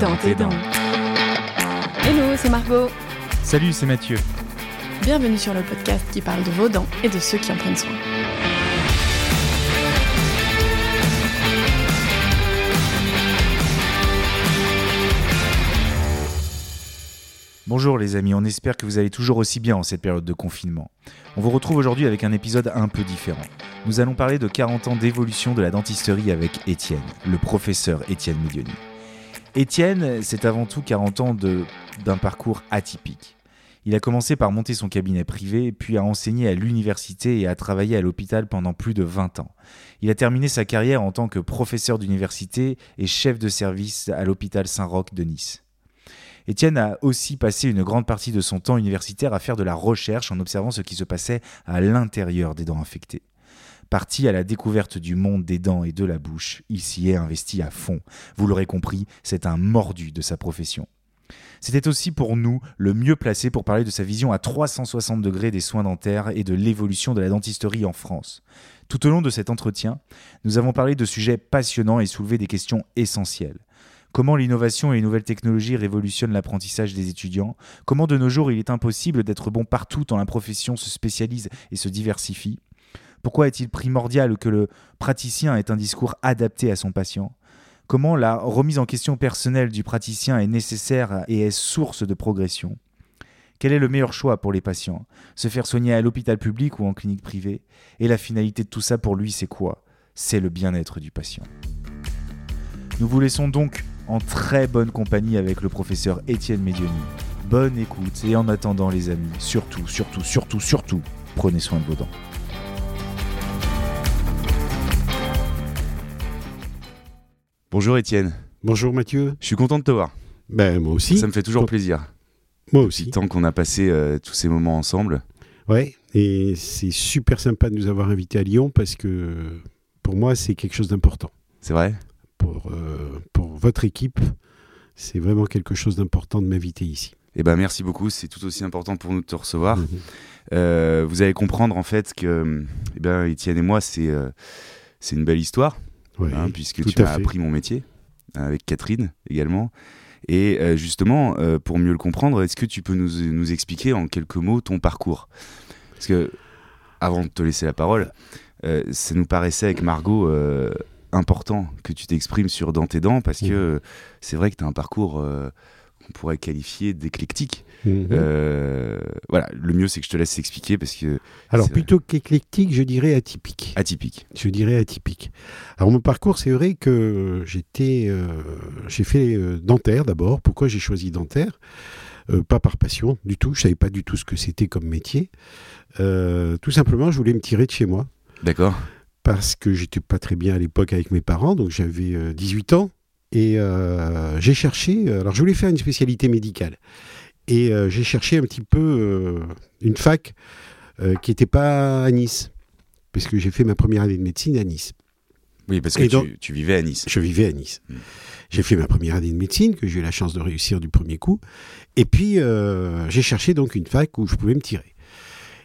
dans tes dents. Hello, c'est Margot. Salut, c'est Mathieu. Bienvenue sur le podcast qui parle de vos dents et de ceux qui en prennent soin. Bonjour les amis, on espère que vous allez toujours aussi bien en cette période de confinement. On vous retrouve aujourd'hui avec un épisode un peu différent. Nous allons parler de 40 ans d'évolution de la dentisterie avec Étienne, le professeur Étienne Midioni. Étienne, c'est avant tout 40 ans d'un parcours atypique. Il a commencé par monter son cabinet privé, puis a enseigné à l'université et a travaillé à l'hôpital pendant plus de 20 ans. Il a terminé sa carrière en tant que professeur d'université et chef de service à l'hôpital Saint-Roch de Nice. Étienne a aussi passé une grande partie de son temps universitaire à faire de la recherche en observant ce qui se passait à l'intérieur des dents infectées. Parti à la découverte du monde des dents et de la bouche, il s'y est investi à fond. Vous l'aurez compris, c'est un mordu de sa profession. C'était aussi pour nous le mieux placé pour parler de sa vision à 360 degrés des soins dentaires et de l'évolution de la dentisterie en France. Tout au long de cet entretien, nous avons parlé de sujets passionnants et soulevé des questions essentielles. Comment l'innovation et les nouvelles technologies révolutionnent l'apprentissage des étudiants? Comment de nos jours il est impossible d'être bon partout tant la profession se spécialise et se diversifie? Pourquoi est-il primordial que le praticien ait un discours adapté à son patient? Comment la remise en question personnelle du praticien est nécessaire et est source de progression? Quel est le meilleur choix pour les patients? Se faire soigner à l'hôpital public ou en clinique privée? Et la finalité de tout ça pour lui, c'est quoi? C'est le bien-être du patient. Nous vous laissons donc en très bonne compagnie avec le professeur Étienne Medioni. Bonne écoute et en attendant les amis, surtout, surtout, surtout, surtout, prenez soin de vos dents. Bonjour Étienne. Bonjour Mathieu. Je suis content de te voir. Ben moi aussi. Ça me fait toujours plaisir. Moi aussi. Tant qu'on a passé euh, tous ces moments ensemble. Ouais, et c'est super sympa de nous avoir invités à Lyon parce que pour moi c'est quelque chose d'important. C'est vrai? Pour, euh, pour votre équipe. C'est vraiment quelque chose d'important de m'inviter ici. Eh ben, merci beaucoup, c'est tout aussi important pour nous de te recevoir. Mhm. Euh, vous allez comprendre en fait que eh ben, Étienne et moi, c'est euh, c'est une belle histoire, Hein, puisque tu m'as appris mon métier, avec Catherine également. Et euh, justement, euh, pour mieux le comprendre, est-ce que tu peux nous, nous expliquer en quelques mots ton parcours? Parce que, avant de te laisser la parole, euh, ça nous paraissait avec Margot euh, important que tu t'exprimes sur Dans tes dents, parce que euh, c'est vrai que tu as un parcours qu'on pourrait qualifier d'éclectique. Mhm. Euh, voilà, le mieux c'est que je te laisse expliquer parce que Alors plutôt qu'éclectique, je dirais atypique. atypique. Je dirais atypique. Alors mon parcours, c'est vrai que j'étais, euh, j'ai fait euh, dentaire d'abord. Pourquoi j'ai choisi dentaire? Euh, Pas par passion du tout. Je savais pas du tout ce que c'était comme métier. Tout simplement, je voulais me tirer de chez moi D'accord. parce que j'étais pas très bien à l'époque avec mes parents. Donc j'avais euh, 18 ans et euh, j'ai cherché. Alors je voulais faire une spécialité médicale et euh, j'ai cherché un petit peu euh, une fac euh, qui n'était pas à Nice. Parce que j'ai fait ma première année de médecine à Nice. Oui, parce que tu, donc- tu vivais à Nice. Je vivais à Nice. Mm. J'ai fait ma première année de médecine, que j'ai eu la chance de réussir du premier coup. Et puis, euh, j'ai cherché donc une fac où je pouvais me tirer.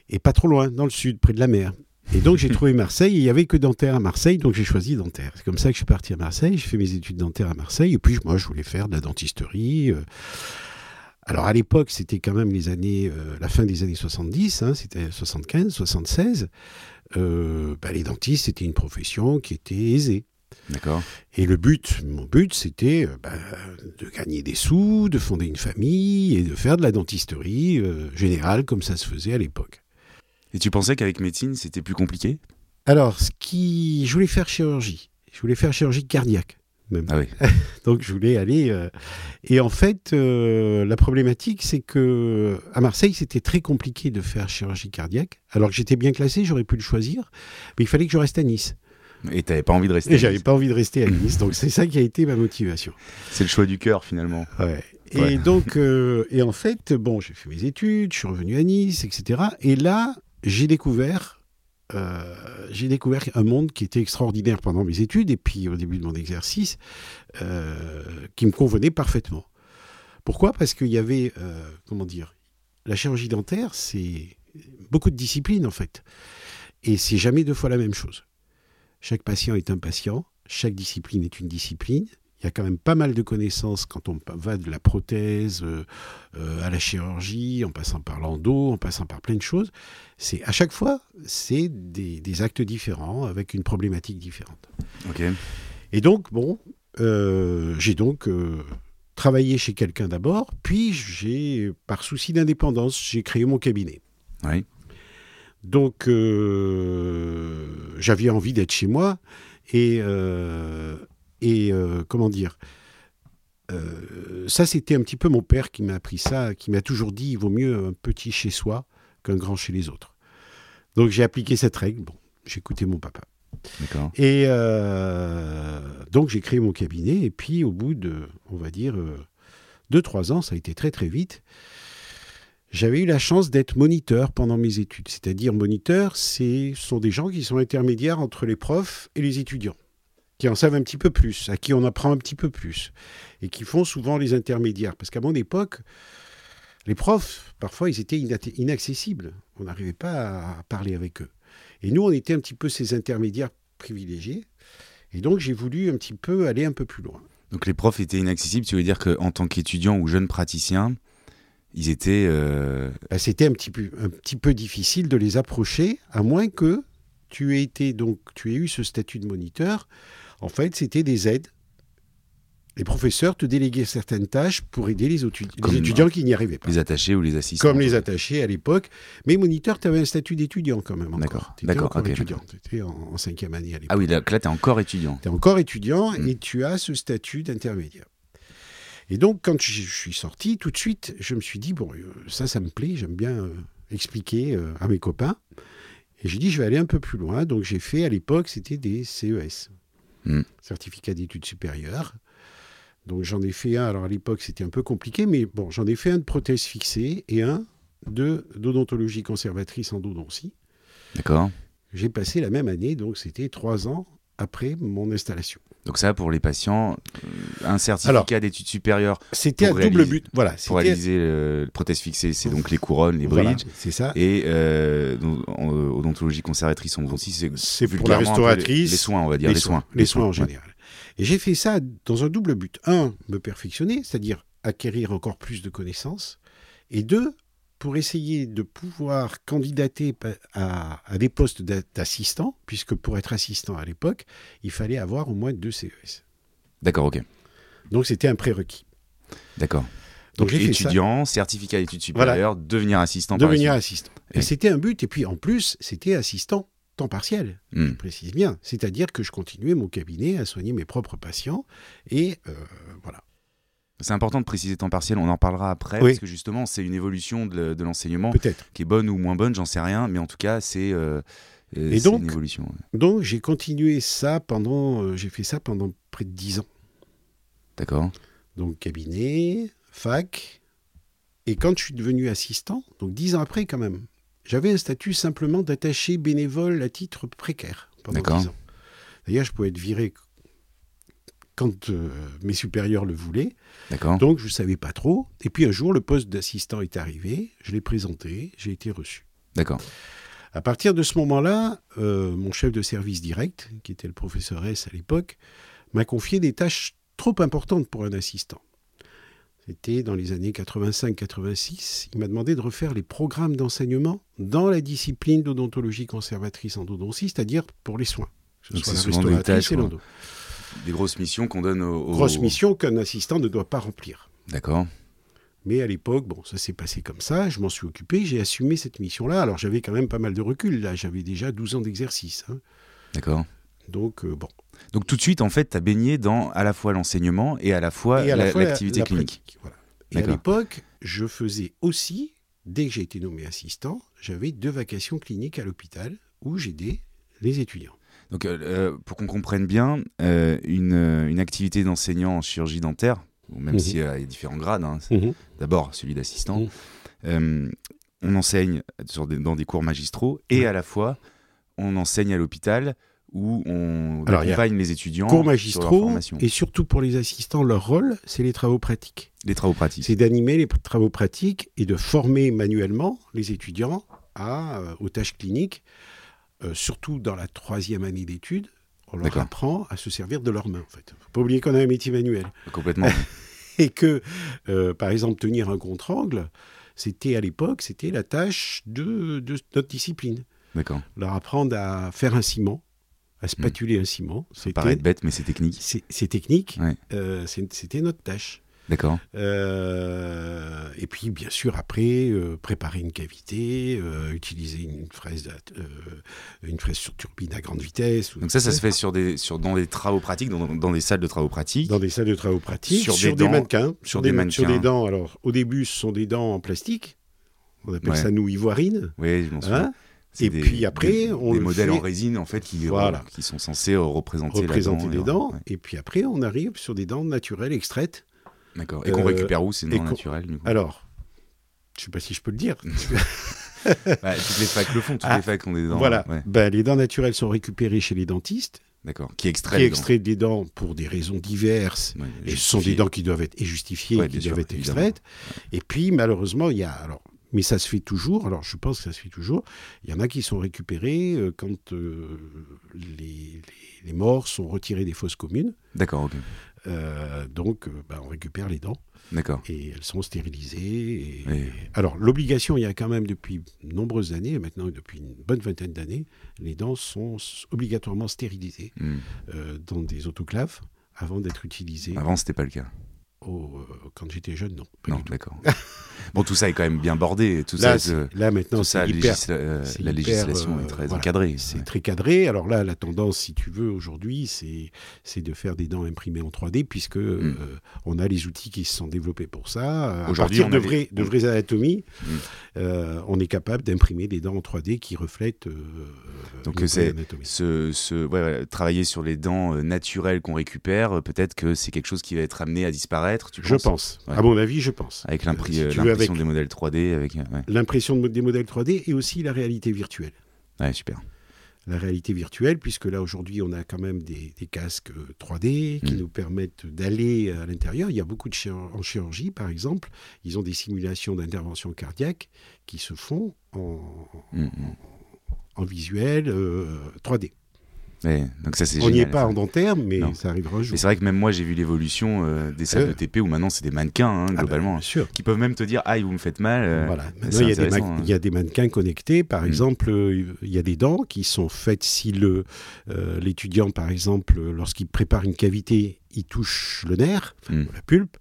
Et pas trop loin, dans le sud, près de la mer. Et donc, j'ai trouvé Marseille, et il n'y avait que dentaire à Marseille, donc j'ai choisi dentaire. C'est comme ça que je suis parti à Marseille, j'ai fait mes études dentaires à Marseille, et puis moi, je voulais faire de la dentisterie. euh. Alors, à l'époque, c'était quand même les années, euh, la fin des années 70, hein, c'était 75, 76. Euh, bah, les dentistes, c'était une profession qui était aisée. D'accord. Et le but, mon but, c'était euh, bah, de gagner des sous, de fonder une famille et de faire de la dentisterie générale comme ça se faisait à l'époque. Et tu pensais qu'avec médecine c'était plus compliqué? Alors, ce qui, je voulais faire chirurgie. Je voulais faire chirurgie cardiaque. Même. Ah oui. Donc je voulais aller. euh, Et en fait, euh, la problématique, c'est que à Marseille, c'était très compliqué de faire chirurgie cardiaque. Alors que j'étais bien classé, j'aurais pu le choisir, mais il fallait que je reste à Nice. Et t'avais pas envie de rester. Et j'avais pas envie de rester à Nice. Donc c'est ça qui a été ma motivation. C'est le choix du cœur finalement. Ouais. Et Ouais. donc, euh, et en fait, bon, j'ai fait mes études, je suis revenu à Nice, etc. Et là, j'ai découvert, euh, découvert un monde qui était extraordinaire pendant mes études et puis au début de mon exercice, euh, qui me convenait parfaitement. Pourquoi? Parce qu'il y avait, euh, comment dire, la chirurgie dentaire, c'est beaucoup de disciplines en fait, et c'est jamais deux fois la même chose. Chaque patient est un patient, chaque discipline est une discipline. Il y a quand même pas mal de connaissances quand on va de la prothèse euh, euh, à la chirurgie, en passant par l'endo, en passant par plein de choses. C'est à chaque fois, c'est des, actes différents avec une problématique différente. Ok. Et donc, bon, euh, j'ai donc travaillé chez quelqu'un d'abord, puis j'ai, par souci d'indépendance, j'ai créé mon cabinet. Oui. Donc, j'avais envie d'être chez moi et et euh, comment dire euh, ça, c'était un petit peu mon père qui m'a appris ça, qui m'a toujours dit il vaut mieux un petit chez soi qu'un grand chez les autres. Donc j'ai appliqué cette règle. Bon, j'ai écouté mon papa. Et euh, donc j'ai créé mon cabinet. Et puis au bout de, on va dire, deux, trois ans, ça a été très très vite. J'avais eu la chance d'être moniteur pendant mes études. C'est-à-dire moniteur, ce sont des gens qui sont intermédiaires entre les profs et les étudiants qui en savent un petit peu plus, à qui on apprend un petit peu plus, et qui font souvent les intermédiaires. Parce qu'à mon époque, les profs, parfois, ils étaient inaccessibles. On n'arrivait pas à parler avec eux. Et nous, on était un petit peu ces intermédiaires privilégiés. Et donc, j'ai voulu un petit peu aller un peu plus loin. Donc, les profs étaient inaccessibles, tu veux dire qu'en tant qu'étudiant ou jeune praticien, ils étaient... Euh, bah, c'était un petit, peu, un petit peu difficile de les approcher, à moins que tu aies été donc tu aies eu ce statut de moniteur en fait, c'était des aides. Les professeurs te déléguaient certaines tâches pour aider les, étudiants qui n'y arrivaient pas. Les attachés ou les assistants. Comme les attachés à l'époque. Mais moniteur, tu avais un statut d'étudiant quand même. D'accord. D'accord. étudiant. Tu étais en, cinquième année à l'époque. Ah oui, là, tu es encore étudiant. Tu es encore étudiant hmm. et tu as ce statut d'intermédiaire. Et donc, quand je, suis sorti, tout de suite, je me suis dit, bon, euh, ça, ça me plaît, j'aime bien euh, expliquer euh, à mes copains. Et j'ai dit, je vais aller un peu plus loin. Donc, j'ai fait, à l'époque, c'était des CES. Hmm. certificat d'études supérieures. Donc j'en ai fait un, alors à l'époque c'était un peu compliqué, mais bon, j'en ai fait un de prothèse fixée et un de d'odontologie conservatrice en dodontie. D'accord. J'ai passé la même année, donc c'était trois ans après mon installation. Donc ça, pour les patients, euh, un certificat d'études supérieures. C'était un double but. Voilà. Pour réaliser le, prothèse fixée, c'est donc les couronnes, les bridges. c'est ça. Et euh, en, odontologie conservatrice, on c'est c'est pour la restauratrice. Les, soins, on va dire les, soins, Les, soins, en général. Et j'ai fait ça dans un double but. Un, me perfectionner, c'est-à-dire acquérir encore plus de connaissances. Et deux, pour essayer de pouvoir candidater à, des postes d'assistant, puisque pour être assistant à l'époque, il fallait avoir au moins deux CES. D'accord, ok. Donc c'était un prérequis. D'accord. Donc, étudiant, certificat d'études supérieures, devenir assistant. Devenir assistant. Et, c'était un but. Et puis en plus, c'était assistant temps partiel. Hmm. Je précise bien. C'est-à-dire que je continuais mon cabinet à soigner mes propres patients. Et euh, voilà. C'est important de préciser temps partiel, on en parlera après, parce que justement, c'est une évolution de, l'enseignement qui est bonne ou moins bonne, j'en sais rien, mais en tout cas, c'est euh, euh, une évolution. Donc, j'ai continué ça pendant, euh, j'ai fait ça pendant près de dix ans. D'accord. Donc, cabinet, fac, et quand je suis devenu assistant, donc dix ans après quand même, j'avais un statut simplement d'attaché bénévole à titre précaire pendant dix ans. D'ailleurs, je pouvais être viré quand euh, mes supérieurs le voulaient. Donc je ne savais pas trop. Et puis un jour, le poste d'assistant est arrivé, je l'ai présenté, j'ai été reçu. D'accord. À partir de ce moment-là, euh, mon chef de service direct, qui était le professeur S à l'époque, m'a confié des tâches trop importantes pour un assistant. C'était dans les années 85-86. Il m'a demandé de refaire les programmes d'enseignement dans la discipline d'odontologie conservatrice en odontie, c'est-à-dire pour les soins. Que ce soit la restauratrice et l'endo. Des grosses missions qu'on donne aux... Grosses missions qu'un assistant ne doit pas remplir. D'accord. Mais à l'époque, bon, ça s'est passé comme ça, je m'en suis occupé, j'ai assumé cette mission-là. Alors j'avais quand même pas mal de recul, là, j'avais déjà 12 ans d'exercice. Hein. D'accord. Donc, euh, bon. Donc tout de suite, en fait, tu as baigné dans à la fois l'enseignement et à la fois l'activité clinique. Et à l'époque, je faisais aussi, dès que j'ai été nommé assistant, j'avais deux vacations cliniques à l'hôpital où j'aidais les étudiants. Donc, euh, euh, pour qu'on comprenne bien, euh, une, activité d'enseignant en chirurgie dentaire, même mhm. s'il y a différents grades, hein, mhm. d'abord celui d'assistant, mhm. on enseigne dans des cours magistraux et à la fois on enseigne à l'hôpital où on accompagne les étudiants. Cours magistraux et surtout pour les assistants, leur rôle, c'est les travaux pratiques. Les travaux pratiques. C'est d'animer les travaux pratiques et de former manuellement les étudiants à, aux tâches cliniques euh, surtout dans la troisième année d'études, on leur apprend à se servir de leurs mains. En fait. Faut pas oublier qu'on a un métier manuel Complètement. et que, euh, par exemple, tenir un contre-angle, c'était à l'époque, c'était la tâche de, de notre discipline. D'accord. Leur apprendre à faire un ciment, à spatuler un ciment, Ça paraît bête, mais c'est technique. c'est technique, Ouais. euh, c'était notre tâche. D'accord. Euh, et puis, bien sûr, après, euh, préparer une cavité, euh, utiliser une fraise, une fraise sur turbine à grande vitesse. Donc ça, ça se fait sur des, sur, dans des travaux pratiques, dans, dans des salles de travaux pratiques. dans des salles de travaux pratiques, Sur sur, des des, dents, mannequins, sur des Sur mannequins. des dents. Alors, au début, ce sont des dents en plastique. On appelle Ouais. ça nous ivoirine. Oui, je m'en souviens. Hein C'est Et des- puis après, des, on des le modèles fait- en résine en fait qui, Voilà. qui sont censés représenter, représenter la dent, dents. ouais. Et puis après, on arrive sur des dents naturelles extraites. D'accord. Et qu'on Euh, récupère où C'est non naturel du coup Alors, je sais pas si je peux le dire. Bah, Toutes les facs le font. Toutes Ah, les facs ont des dents. voilà. ouais. Ben, les dents naturelles sont récupérées chez les dentistes, D'accord. Qui extrait qui des dents pour des raisons diverses. Ouais, Et ce sont des dents qui doivent être et justifiées, Ouais, qui sûr, doivent être extraites. Et puis, malheureusement, il y a. Alors, mais ça se fait toujours. Alors, je pense que ça se fait toujours. Il y en a qui sont récupérés euh, quand euh, les, les- les morts sont retirés des fosses communes. D'accord. ok. Euh, donc, euh, ben, on récupère les dents D'accord. et elles sont stérilisées. et- Oui. Alors, l'obligation, il y a quand même depuis de nombreuses années, maintenant depuis une bonne vingtaine d'années, les dents sont obligatoirement stérilisées Hmm. euh, dans des autoclaves avant d'être utilisées. Avant, c'était pas le cas. Au- euh, quand j'étais jeune, non. pas Non, d'accord. bon, tout ça est quand même bien bordé. Tout Là, ça, là, maintenant, tout ça, c'est hyper- législa- euh, la législation euh, est très voilà. encadrée. C'est ouais. très cadré. Alors là, la tendance, si tu veux, aujourd'hui, c'est de faire des dents imprimées en 3D, puisque euh, on a les outils qui se sont développés pour ça. À Hmm. Aujourd'hui, partir de, vraies, les- vraies anatomies, Mm. euh, on est capable d'imprimer des dents en 3D qui reflètent euh, Donc, c'est- anatomie. Ce, ce- ouais, ouais, travailler sur les dents euh, naturelles qu'on récupère, euh, peut-être que c'est quelque chose qui va être amené à disparaître. Tu Je penses pense. Ouais. À mon avis, je pense. Avec Euh, euh, l'impression des modèles 3D. Avec, euh, ouais. l'impression de- des modèles 3D et aussi la réalité virtuelle. ouais, super. la réalité virtuelle, puisque là aujourd'hui on a quand même des, des casques euh, 3D qui Mm. nous permettent d'aller à l'intérieur. Il y a beaucoup de en chirurgie par exemple, ils ont des simulations d'intervention cardiaque qui se font en, Mm, mm. en visuel euh, 3D. Donc ça, On n'y est pas en dentaire, mais Non. ça arrivera un jour. Mais c'est vrai que même moi, j'ai vu l'évolution euh, des salles Euh. de TP où maintenant, c'est des mannequins, hein, Ah bah, globalement. sûr. qui peuvent même te dire, aïe, vous me faites mal. euh, Voilà. c'est Maintenant, il y, a des intéressant, ma- hein. il y a des mannequins connectés. Par Mm. exemple, il y a des dents qui sont faites si l'étudiant, par exemple, lorsqu'il prépare une cavité, il touche le nerf, Mm. la pulpe.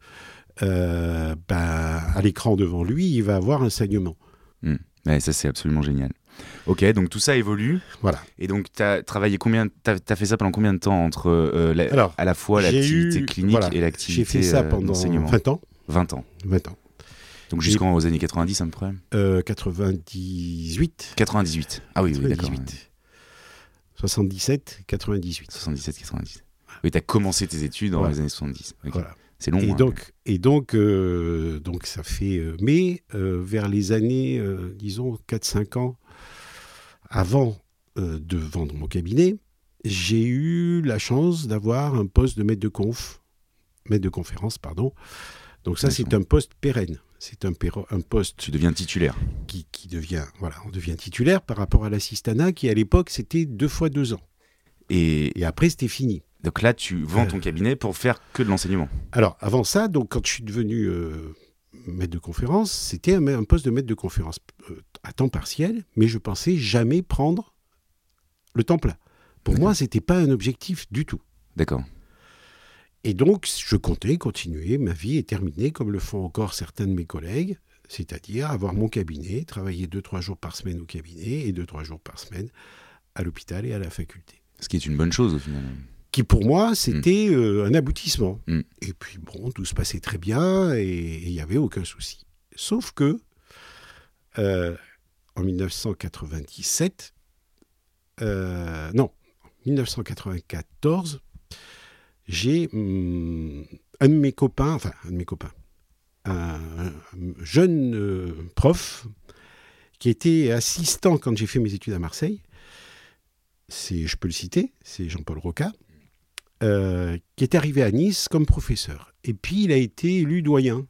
bah, à l'écran devant lui, il va avoir un saignement. Ouais, ça, c'est absolument génial. Ok, donc tout ça évolue. Voilà. Et donc, tu as travaillé combien T'as as fait ça pendant combien de temps entre euh, la- Alors, à la fois j'ai l'activité clinique voilà, et J'ai l'activité fait ça euh, pendant d'enseignement 20 ans. 20 ans. 20 ans. Donc jusqu'aux années 90, à peu près? Euh, 98. 98. Ah oui, oui, d'accord. 98. ouais. 77, 98. 77, 98. Oui, tu as commencé tes études dans Voilà. les années 70. Ok. Voilà. C'est long. Et hein. donc, et donc, euh, donc ça fait. euh, mais euh, vers les années, euh, disons, 4-5 ans avant euh, de vendre mon cabinet, j'ai eu la chance d'avoir un poste de maître de conf, maître de conférence, pardon. Donc ça, c'est un poste pérenne. C'est un, poste Tu deviens titulaire. qui, qui devient, voilà, on devient titulaire par rapport à l'assistanat qui à l'époque c'était deux fois deux ans. Et Et après c'était fini. donc là, tu vends Euh. ton cabinet pour faire que de l'enseignement. Alors, avant ça, donc, quand je suis devenu euh, maître de conférence, c'était un, un poste de maître de conférence euh, à temps partiel, mais je pensais jamais prendre le temps plein. Pour moi, c'était pas un objectif du tout. D'accord. Et donc, je comptais continuer ma vie et terminer comme le font encore certains de mes collègues, c'est-à-dire avoir mon cabinet, travailler deux, trois jours par semaine au cabinet et deux, trois jours par semaine à l'hôpital et à la faculté. Ce qui est une bonne chose au final. Qui pour moi c'était euh, un aboutissement. Mm. Et puis bon, tout se passait très bien et il n'y avait aucun souci. Sauf que euh, en 1997, euh, non, 1994, j'ai hum, un de mes copains, enfin un de mes copains, un, un jeune euh, prof qui était assistant quand j'ai fait mes études à Marseille. C'est, je peux le citer, c'est Jean-Paul Roca, euh, qui est arrivé à Nice comme professeur. Et puis il a été élu doyen.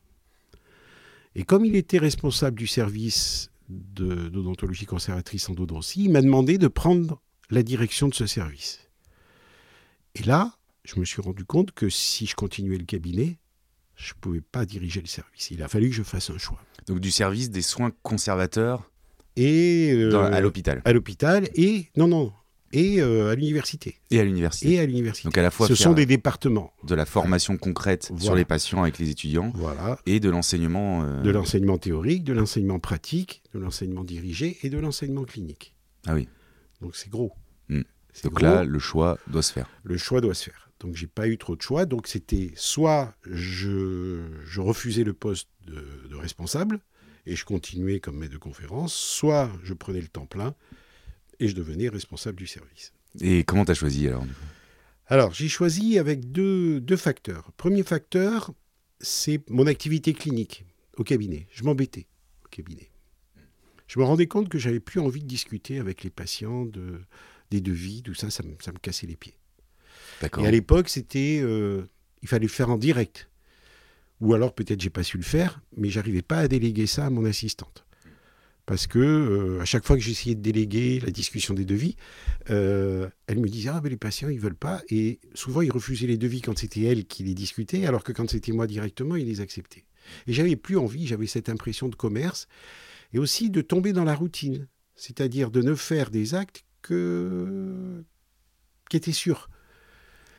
Et comme il était responsable du service de- d'odontologie conservatrice en Dodoncy, il m'a demandé de prendre la direction de ce service. là, je me suis rendu compte que si je continuais le cabinet, je ne pouvais pas diriger le service. Il a fallu que je fasse un choix. Donc du service des soins conservateurs Et euh, dans- à l'hôpital à l'hôpital et non non et euh, à l'université et à l'université. et à l'université. Donc à la fois Ce sont des départements. de la formation concrète sur les patients avec les étudiants Voilà. et de l'enseignement. euh, De l'enseignement théorique, de l'enseignement pratique, de l'enseignement dirigé et de l'enseignement clinique. Ah oui. Donc c'est gros. Mm. C'est Donc gros. là, le choix doit se faire. le choix doit se faire. Donc j'ai pas eu trop de choix. Donc c'était soit je, je refusais le poste de, de responsable et je continuais comme maître de conférence, soit je prenais le temps plein et je devenais responsable du service. Et comment t'as choisi alors Alors j'ai choisi avec deux, deux facteurs. Premier facteur, c'est mon activité clinique au cabinet. Je m'embêtais au cabinet. Je me rendais compte que j'avais plus envie de discuter avec les patients de, des devis, tout ça, ça me- ça me cassait les pieds. Et à l'époque, c'était, euh, il fallait le faire en direct. Ou alors peut-être j'ai pas su le faire, mais j'arrivais pas à déléguer ça à mon assistante. Parce que euh, à chaque fois que j'essayais de déléguer la discussion des devis, euh, elle me disait ah ben les patients ils veulent pas et souvent ils refusaient les devis quand c'était elle qui les discutait, alors que quand c'était moi directement ils les acceptaient. Et j'avais plus envie, j'avais cette impression de commerce et aussi de tomber dans la routine, c'est-à-dire de ne faire des actes que qui étaient sûrs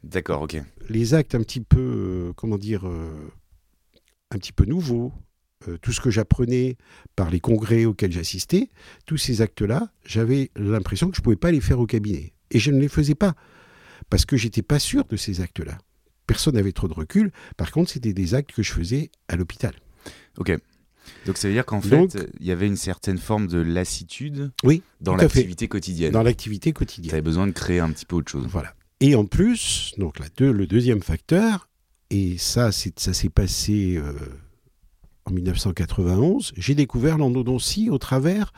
D'accord, ok. les actes un petit peu, euh, comment dire, un petit peu nouveaux, euh, tout ce que j'apprenais par les congrès auxquels j'assistais, tous ces actes-là, j'avais l'impression que je ne pouvais pas les faire au cabinet. Et je ne les faisais pas, parce que j'étais pas sûr de ces actes-là. Personne n'avait trop de recul. Par contre, c'était des actes que je faisais à l'hôpital. Ok. Donc ça veut dire qu'en fait, il y avait une certaine forme de lassitude Oui, dans l'activité quotidienne. dans l'activité Tu quotidienne. avais besoin de créer un petit peu autre chose. Voilà. Et en plus, donc la deux- le deuxième facteur, et ça, ça s'est passé euh, en 1991, j'ai découvert l'endodontie au travers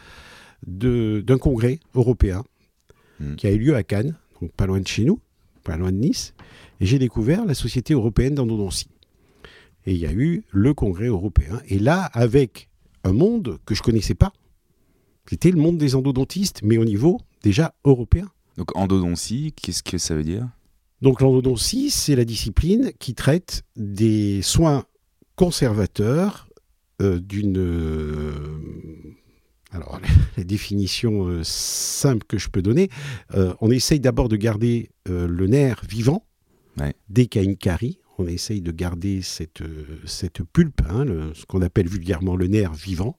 d'un congrès européen Hmm. qui a eu lieu à Cannes, donc pas loin de chez nous, pas loin de Nice, et j'ai découvert la Société européenne d'endodontie. Et il y a eu le congrès européen, et là, avec un monde que je connaissais pas, c'était le monde des endodontistes, mais au niveau déjà européen. Donc endodontie, qu'est-ce que ça veut dire? Donc l'endodontie, c'est la discipline qui traite des soins conservateurs d'une... euh, alors, la définition euh, simple que je peux donner, euh, on essaye d'abord de garder euh, le nerf vivant. Ouais. Dès qu'il y a une carie, on essaye de garder cette, euh, cette pulpe, hein, le- ce qu'on appelle vulgairement le nerf vivant,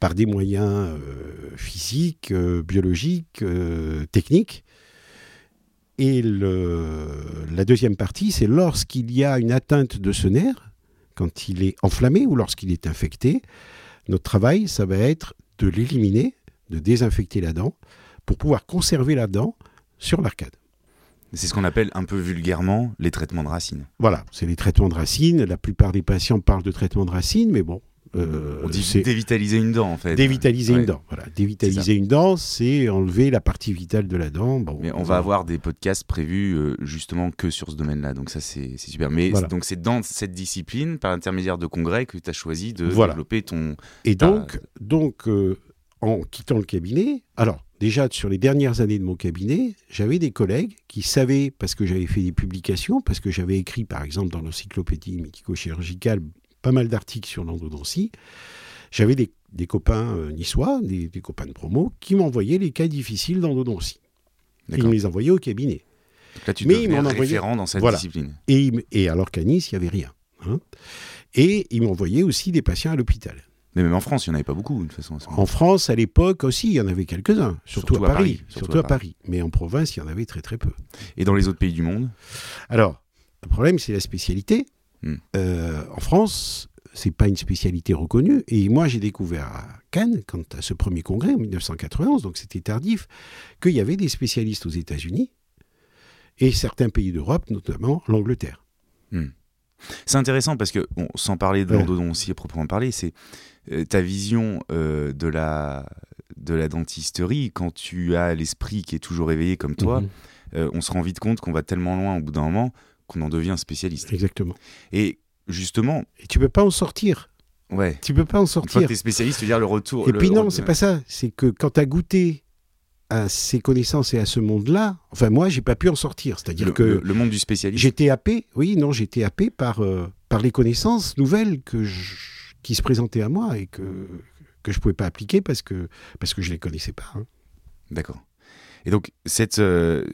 par des moyens euh, physiques, euh, biologiques, euh, techniques. Et le- la deuxième partie, c'est lorsqu'il y a une atteinte de ce nerf, quand il est enflammé ou lorsqu'il est infecté, notre travail, ça va être de l'éliminer, de désinfecter la dent, pour pouvoir conserver la dent sur l'arcade. C'est ce qu'on appelle un peu vulgairement les traitements de racines. Voilà, c'est les traitements de racines. La plupart des patients parlent de traitements de racines, mais bon, euh, On dit dévitaliser une dent en fait. dévitaliser Ouais. une dent. Voilà, dévitaliser une dent, c'est enlever la partie vitale de la dent. Bon, Mais on va avoir des podcasts prévus euh, justement que sur ce domaine-là, donc ça c'est super. Mais Voilà. donc c'est dans cette discipline, par l'intermédiaire de congrès, que tu as choisi de Voilà. développer ton. Et donc, donc euh, en quittant le cabinet, alors déjà sur les dernières années de mon cabinet, j'avais des collègues qui savaient, parce que j'avais fait des publications, parce que j'avais écrit par exemple dans l'encyclopédie médico-chirurgicale pas mal d'articles sur l'endodontie, j'avais des, des copains euh, niçois, des, des copains de promo, qui m'envoyaient les cas difficiles d'endodontie. Et ils me les envoyaient au cabinet. Donc Là tu Mais ils m'en envoyaient- référent dans cette Voilà. discipline. Et, alors qu'à Nice, il n'y avait rien. hein. Et ils m'envoyaient aussi des patients à l'hôpital. Mais même en France, il n'y en avait pas beaucoup de toute façon. En France, à l'époque aussi, il y en avait quelques-uns, surtout, Surtout à à Paris. Paris, Surtout, à Paris. Mais en province, il y en avait très très peu. Et dans les autres pays du monde? Alors, le problème, c'est la spécialité. Hmm. Euh, en France, c'est pas une spécialité reconnue. Et moi, j'ai découvert à Cannes, quand à ce premier congrès en 1991, donc c'était tardif, qu'il y avait des spécialistes aux États-Unis et certains pays d'Europe, notamment l'Angleterre. C'est intéressant parce que, bon, sans parler de Ouais. l'endodontie à proprement parler, c'est euh, ta vision euh, de, la, de la dentisterie, quand tu as l'esprit qui est toujours éveillé comme toi, Mhm. euh, on se rend vite compte qu'on va tellement loin au bout d'un moment qu'on en devient spécialiste. Exactement. Et justement, Et tu peux pas en sortir. ouais, Tu peux pas en une fois que sortir. tu es spécialiste, tu veux dire le retour. Et le puis non, c'est pas ça. C'est que quand tu as goûté à ces connaissances et à ce monde-là, enfin moi, j'ai pas pu en sortir. C'est-à-dire que le- le monde du spécialiste. j'étais happé, oui, non, j'étais happé par, euh, par les connaissances nouvelles que je- qui se présentaient à moi et que, que je pouvais pas appliquer parce que, parce que je les connaissais pas. hein. D'accord. Et donc, cette, euh,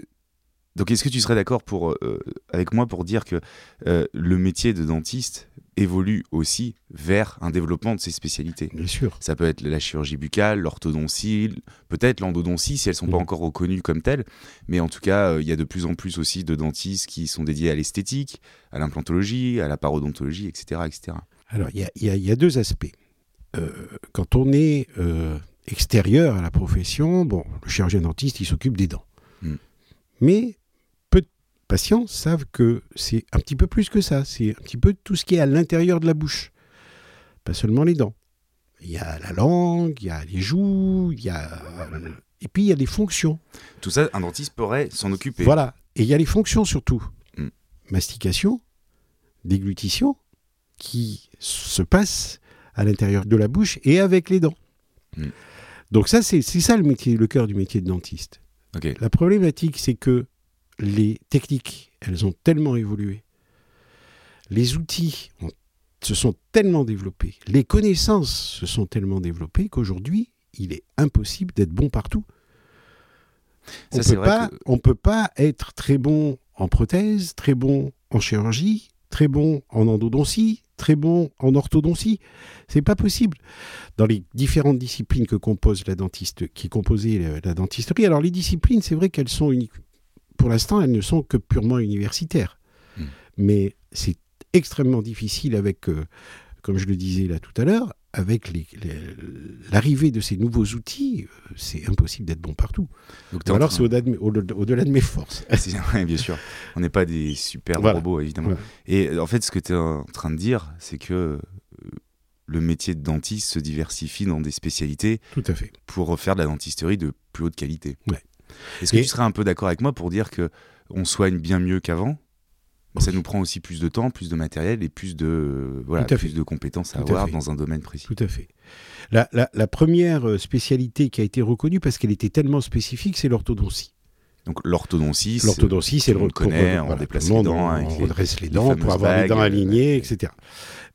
donc est-ce que tu serais d'accord pour, euh, avec moi pour dire que euh, le métier de dentiste évolue aussi vers un développement de ses spécialités? Bien sûr. Ça peut être la chirurgie buccale, l'orthodontie, peut-être l'endodontie si elles sont pas Mhm. encore reconnues comme telles. Mais en tout cas, euh, il y a de plus en plus aussi de dentistes qui sont dédiés à l'esthétique, à l'implantologie, à la parodontologie, etc. etc. Alors, il y a, y y deux aspects. Euh, quand on est euh, extérieur à la profession, bon, le chirurgien dentiste, il s'occupe des dents. Mm. Mais patients savent que c'est un petit peu plus que ça. C'est un petit peu tout ce qui est à l'intérieur de la bouche. Pas seulement les dents. Il y a la langue, il y a les joues, il y a... Et puis, il y a des fonctions. Tout ça, un dentiste pourrait s'en occuper. Voilà. Et il y a les fonctions surtout. Mm. Mastication, déglutition, qui se passent à l'intérieur de la bouche et avec les dents. Mm. Donc ça, c'est ça le métier, le cœur du métier de dentiste. La problématique, c'est que les techniques, elles ont tellement évolué. Les outils ont- se sont tellement développés. Les connaissances se sont tellement développées qu'aujourd'hui, il est impossible d'être bon partout. On Ça, c'est peut pas, que- on peut pas être très bon en prothèse, très bon en chirurgie, très bon en endodontie, très bon en orthodontie. C'est pas possible. Dans les différentes disciplines que compose la dentiste, qui composée la, la dentisterie. Alors les disciplines, c'est vrai qu'elles sont uniques. Pour l'instant, elles ne sont que purement universitaires. Hmm. Mais c'est extrêmement difficile avec, euh, comme je le disais là tout à l'heure, avec l'arrivée de ces nouveaux outils, euh, c'est impossible d'être bon partout. Donc, alors train- c'est au-delà de, mes- au- au-delà de mes forces. Ouais, bien sûr. On n'est pas des super Voilà. robots, évidemment. Voilà. Et euh, en fait, ce que tu es en train de dire, c'est que le métier de dentiste se diversifie dans des spécialités Tout à fait. pour faire de la dentisterie de plus haute qualité. Ouais. Est-ce que Et- tu serais un peu d'accord avec moi pour dire que on soigne bien mieux qu'avant? Mais ça nous prend aussi plus de temps, plus de matériel et plus de, euh, voilà, plus fait. de compétences à Tout avoir dans un domaine précis. Tout à fait. La, la- la première euh, spécialité qui a été reconnue parce qu'elle était tellement spécifique, c'est l'orthodontie. Donc l'orthodontie, c'est- L'orthodontie, c'est le connaît, on voilà, déplace le monde, les dents on, on les- redresse les les dents pour avoir les dents bagues, alignées, euh, etc.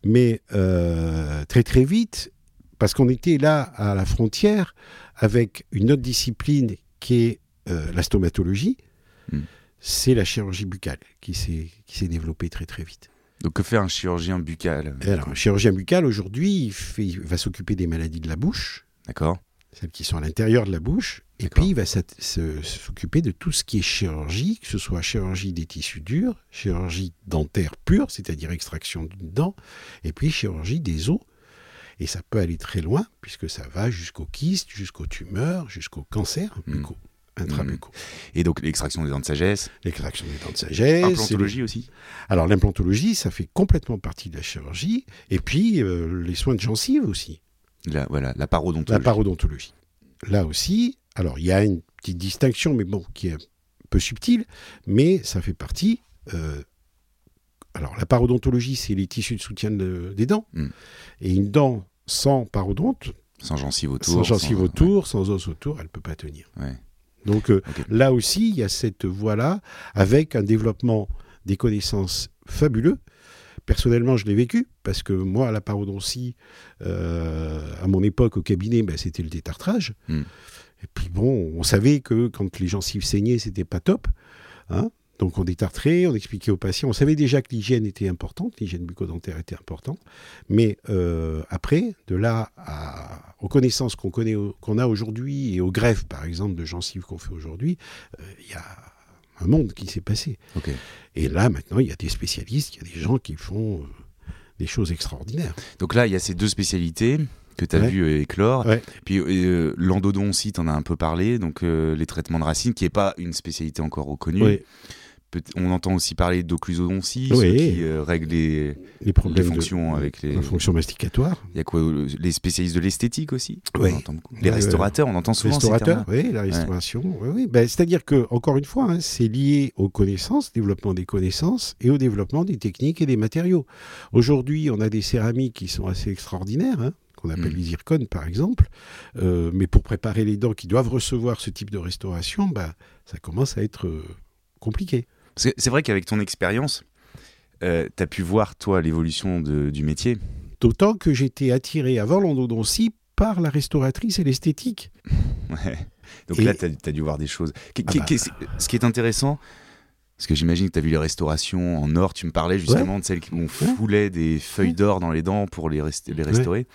Mais euh, très très vite, parce qu'on était là à la frontière avec une autre discipline qui est euh, la stomatologie, Hmm. c'est la chirurgie buccale qui s'est développée très très vite. Donc que fait un chirurgien buccal Et alors, un chirurgien buccal aujourd'hui, il, fait- il va s'occuper des maladies de la bouche, D'accord celles qui sont à l'intérieur de la bouche, et puis il va s'occuper de tout ce qui est chirurgie, que ce soit chirurgie des tissus durs, chirurgie dentaire pure, c'est-à-dire extraction d'une dent, et puis chirurgie des os. Et ça peut aller très loin, puisque ça va jusqu'aux kystes, jusqu'aux tumeurs, jusqu'aux cancers buccaux, intrabuccaux. Et donc l'extraction des dents de sagesse, L'extraction des dents de sagesse. implantologie aussi Alors l'implantologie, ça fait complètement partie de la chirurgie, et puis euh, les soins de gencives aussi. la, voilà, la parodontologie. La parodontologie. Là aussi, alors il y a une petite distinction, mais bon, qui est un peu subtile, mais ça fait partie. euh, alors la parodontologie, c'est les tissus de soutien de- des dents. Mm. Et une dent sans parodonte, Sans gencive autour. sans gencive sans- autour, sans os autour, elle ne peut pas tenir. Ouais. Donc euh, là aussi, il y a cette voie-là, avec un développement des connaissances fabuleux. Personnellement, je l'ai vécu, parce que moi, à la parodontie, euh, à mon époque, au cabinet, ben, c'était le détartrage. Hmm. Et puis bon, on savait que quand les gencives saignaient, c'était pas top. hein. Donc on détartrait, on expliquait aux patients. On savait déjà que l'hygiène était importante, l'hygiène bucco-dentaire était importante. Mais euh, après, de là à- aux connaissances qu'on connaît, qu'on a aujourd'hui et aux greffes, par exemple, de gencives qu'on fait aujourd'hui, euh, il y a un monde qui s'est passé. Et là, maintenant, il y a des spécialistes, il y a des gens qui font euh, des choses extraordinaires. Donc là, il y a ces deux spécialités que tu as Ouais. vu éclore. Ouais. Puis euh, l'endodontie, tu en as un peu parlé, donc euh, les traitements de racines, qui n'est pas une spécialité encore reconnue. On entend aussi parler d'occlusodontie, Oui. qui euh, règlent les, les les problèmes fonctions de, avec les. la fonction masticatoire. Il y a quoi euh, Les spécialistes de l'esthétique aussi Oui. On entend. Les restaurateurs, on entend souvent ces Restaurateur, termes-là. oui, la restauration. Oui, oui. Ben, C'est-à-dire que, encore une fois, hein, c'est lié aux connaissances, développement des connaissances et au développement des techniques et des matériaux. Aujourd'hui, on a des céramiques qui sont assez extraordinaires. hein. qu'on appelle Mm. les zircones par exemple. Euh, mais pour préparer les dents qui doivent recevoir ce type de restauration, bah, ça commence à être euh, compliqué. Parce que C'est vrai qu'avec ton expérience, euh, tu as pu voir, toi, l'évolution du métier. D'autant que j'étais attiré avant l'endodontie par la restauratrice et l'esthétique. Ouais. Donc Et- là, tu as, dû voir des choses. Ah bah. ce qui est intéressant, parce que j'imagine que tu as vu les restaurations en or, tu me parlais justement de celles qui on foulait des feuilles d'or dans les dents pour les, rest- les restaurer.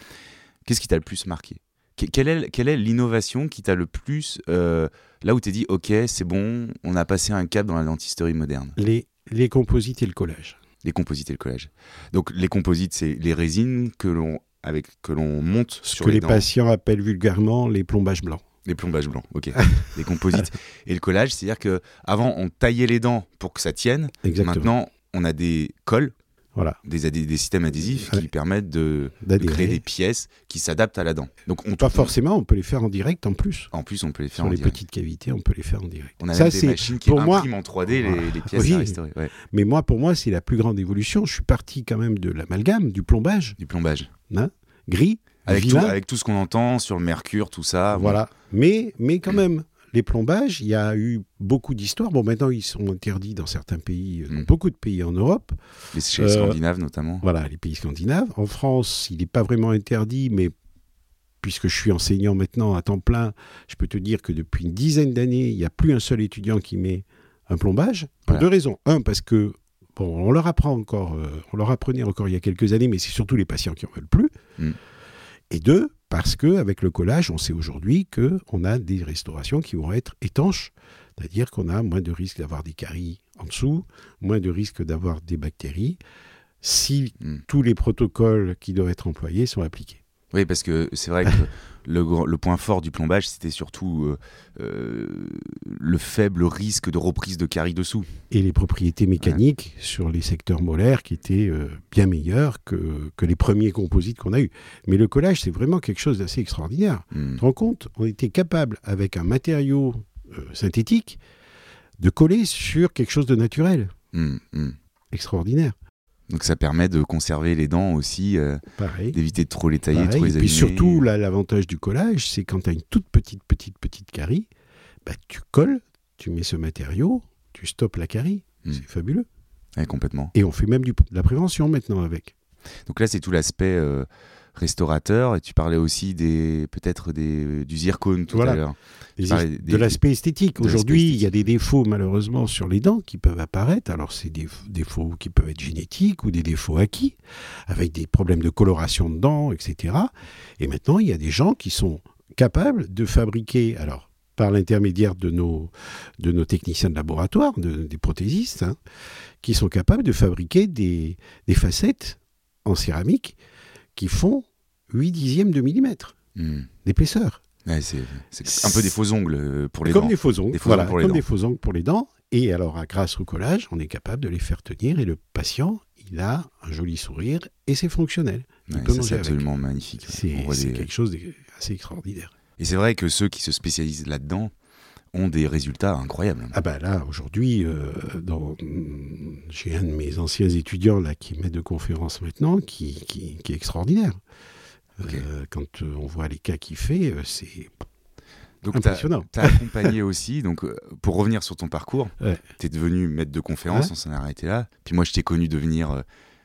Qu'est-ce qui t'a le plus marqué? Quelle est, quelle est l'innovation qui t'a le plus. euh, là où tu dit, OK, c'est bon, on a passé un cap dans la dentisterie moderne? Les, les composites et le collage. Les composites et le collage. Donc les composites, c'est les résines que l'on avec que l'on monte Ce sur que les, dents. patients appellent vulgairement les plombages blancs. Les plombages blancs, ok. les composites et le collage, c'est-à-dire que avant on taillait les dents pour que ça tienne. Exactement. Maintenant, on a des colles, Voilà. des, systèmes adhésifs Ouais. qui permettent de, créer des pièces qui s'adaptent à la dent. Donc on Pas forcément, on peut les faire en direct en plus. En plus, on peut les faire Sur en les direct. petites cavités, on peut les faire en direct. On a Ça, même des machines qui pour moi- impriment en 3D les, Voilà. les pièces Oui. à restaurer. Ouais. Mais moi, pour moi, c'est la plus grande évolution. Je suis parti quand même de l'amalgame, du plombage, Du plombage. gris, Avec tout, vilain. avec tout ce qu'on entend sur le mercure, tout ça. bon. Voilà. Mais, mais quand même, les plombages, il y a eu beaucoup d'histoires. Bon, maintenant, ils sont interdits dans certains pays, euh, dans Mm. beaucoup de pays en Europe. Les, chez les Euh, Scandinaves notamment. Voilà, les pays scandinaves. En France, il n'est pas vraiment interdit, mais puisque je suis enseignant maintenant à temps plein, je peux te dire que depuis une dizaine d'années, il n'y a plus un seul étudiant qui met un plombage. Pour Voilà. deux raisons. Un, parce que bon, on leur apprend encore, euh, on leur apprenait encore il y a quelques années, mais c'est surtout les patients qui en veulent plus. Mm. Et deux, parce que avec le collage, on sait aujourd'hui que on a des restaurations qui vont être étanches, c'est-à-dire qu'on a moins de risque d'avoir des caries en dessous, moins de risque d'avoir des bactéries, si Mm. tous les protocoles qui doivent être employés sont appliqués. Oui, parce que c'est vrai que le, point fort du plombage, c'était surtout euh, euh, le faible risque de reprise de caries dessous. Et les propriétés mécaniques sur les secteurs molaires qui étaient euh, bien meilleures que, que les premiers composites qu'on a eus. Mais le collage, c'est vraiment quelque chose d'assez extraordinaire. Hmm. Tu te rends compte On était capable, avec un matériau synthétique, de coller sur quelque chose de naturel. Hmm, hmm. Extraordinaire. Donc ça permet de conserver les dents aussi, euh, d'éviter de trop les tailler, trop les Et puis abîmer. surtout, là, l'avantage du collage, c'est quand tu as une toute petite, petite, petite carie, bah, tu colles, tu mets ce matériau, tu stoppes la carie. Mm. C'est fabuleux. Ouais, complètement. Et on fait même du- de la prévention maintenant avec. Donc là, c'est tout l'aspect euh, restaurateur. Et tu parlais aussi des peut-être des du zircone tout Voilà. à l'heure. De l'aspect esthétique. Aujourd'hui, il y a des défauts malheureusement sur les dents qui peuvent apparaître. Alors, c'est des défauts qui peuvent être génétiques ou des défauts acquis, avec des problèmes de coloration de dents, etc. Et maintenant, il y a des gens qui sont capables de fabriquer, alors par l'intermédiaire de nos, de nos techniciens de laboratoire, de- des prothésistes, hein, qui sont capables de fabriquer des, des facettes en céramique qui font 8 dixièmes de millimètre Hmm. d'épaisseur. Ouais, c'est un peu des faux ongles euh, pour les comme dents. des faux ongles, Des faux voilà, ongles pour les comme dents. des faux ongles pour les dents. Et alors, à- grâce au collage, on est capable de les faire tenir et le patient, il a un joli sourire et c'est fonctionnel. Ouais, c'est avec. absolument magnifique. C'est voit c'est des- quelque chose d'assez extraordinaire. Et c'est vrai que ceux qui se spécialisent là-dedans ont des résultats incroyables. Ah bah là, aujourd'hui, euh, j'ai un de mes anciens étudiants là qui met de conférences maintenant, qui, qui, qui est extraordinaire. Euh, quand euh, on voit les cas qu'il fait, c'est Donc tu as, impressionnant. accompagné aussi, donc pour revenir sur ton parcours, Ouais. tu es devenu maître de conférence, Ouais. on s'en est arrêté là. Puis moi je t'ai connu devenir,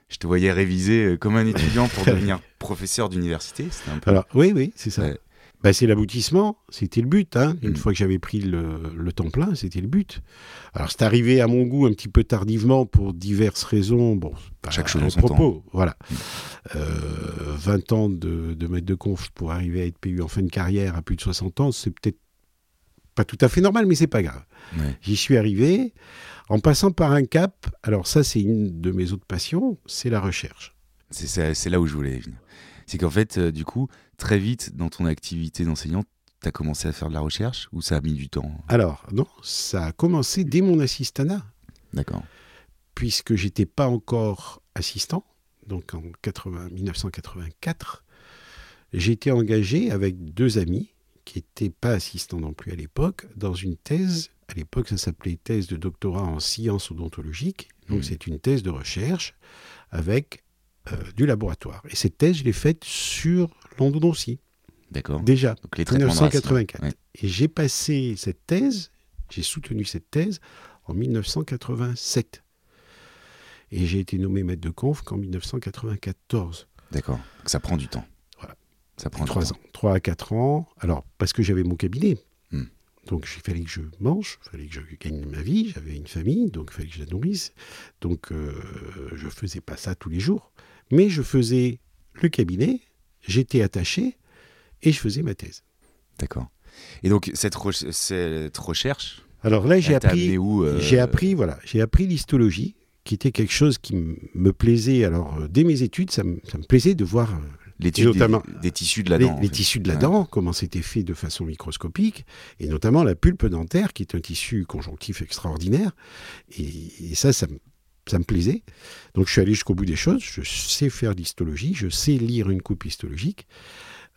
je te voyais réviser comme un étudiant pour devenir professeur d'université. C'était un peu... Alors, oui, oui, c'est ça. Ouais. Bah, c'est l'aboutissement, c'était le but. hein. Une Mm. fois que j'avais pris le, le temps plein, c'était le but. Alors, c'est arrivé à mon goût un petit peu tardivement pour diverses raisons. Bon, pas Chaque chose en son propos. Voilà. Mm. Euh, 20 ans de, de maître de conf pour arriver à être PU en fin de carrière à plus de 60 ans, c'est peut-être pas tout à fait normal, mais c'est pas grave. Ouais. J'y suis arrivé en passant par un cap. Alors, ça, c'est une de mes autres passions, c'est la recherche. C'est là où je voulais venir. C'est qu'en fait, euh, du coup, très vite dans ton activité d'enseignant, tu as commencé à faire de la recherche ou ça a mis du temps Alors, non, ça a commencé dès mon assistanat. D'accord. puisque j'étais pas encore assistant, donc en 80 1984, j'ai été engagé avec deux amis qui n'étaient pas assistants non plus à l'époque, dans une thèse. À l'époque, ça s'appelait thèse de doctorat en sciences odontologiques. Donc, Mhm. c'est une thèse de recherche avec euh, du laboratoire. Et cette thèse, je l'ai faite sur l'endodontie. D'accord. Déjà, Donc les traitements de racine. 1984. Ouais. Et j'ai passé cette thèse, j'ai soutenu cette thèse en 1987. Et j'ai été nommé maître de conf qu'en 1994. D'accord. Ça prend du temps. Voilà. Ça prend Trois ans. Trois à quatre ans. Alors, parce que j'avais mon cabinet. Hmm. Donc, il fallait que je mange, il fallait que je gagne ma vie. J'avais une famille, donc il fallait que je la nourrisse. Donc, euh, je faisais pas ça tous les jours. Mais je faisais le cabinet, j'étais attaché et je faisais ma thèse. D'accord. Et donc cette, re- cette recherche, Alors là, j'ai appris, euh, j'ai appris, voilà, j'ai appris l'histologie, qui était quelque chose qui me plaisait. Alors, euh, dès mes études, ça me, ça me plaisait de voir euh, l'étude des, notamment des tissus de la les, dent. en les tissus de la Ouais. dent, comment c'était fait de façon microscopique, et notamment la pulpe dentaire, qui est un tissu conjonctif extraordinaire. Et, et ça, ça me, ça me plaisait. Donc je suis allé jusqu'au bout des choses. Je sais faire l'histologie, je sais lire une coupe histologique.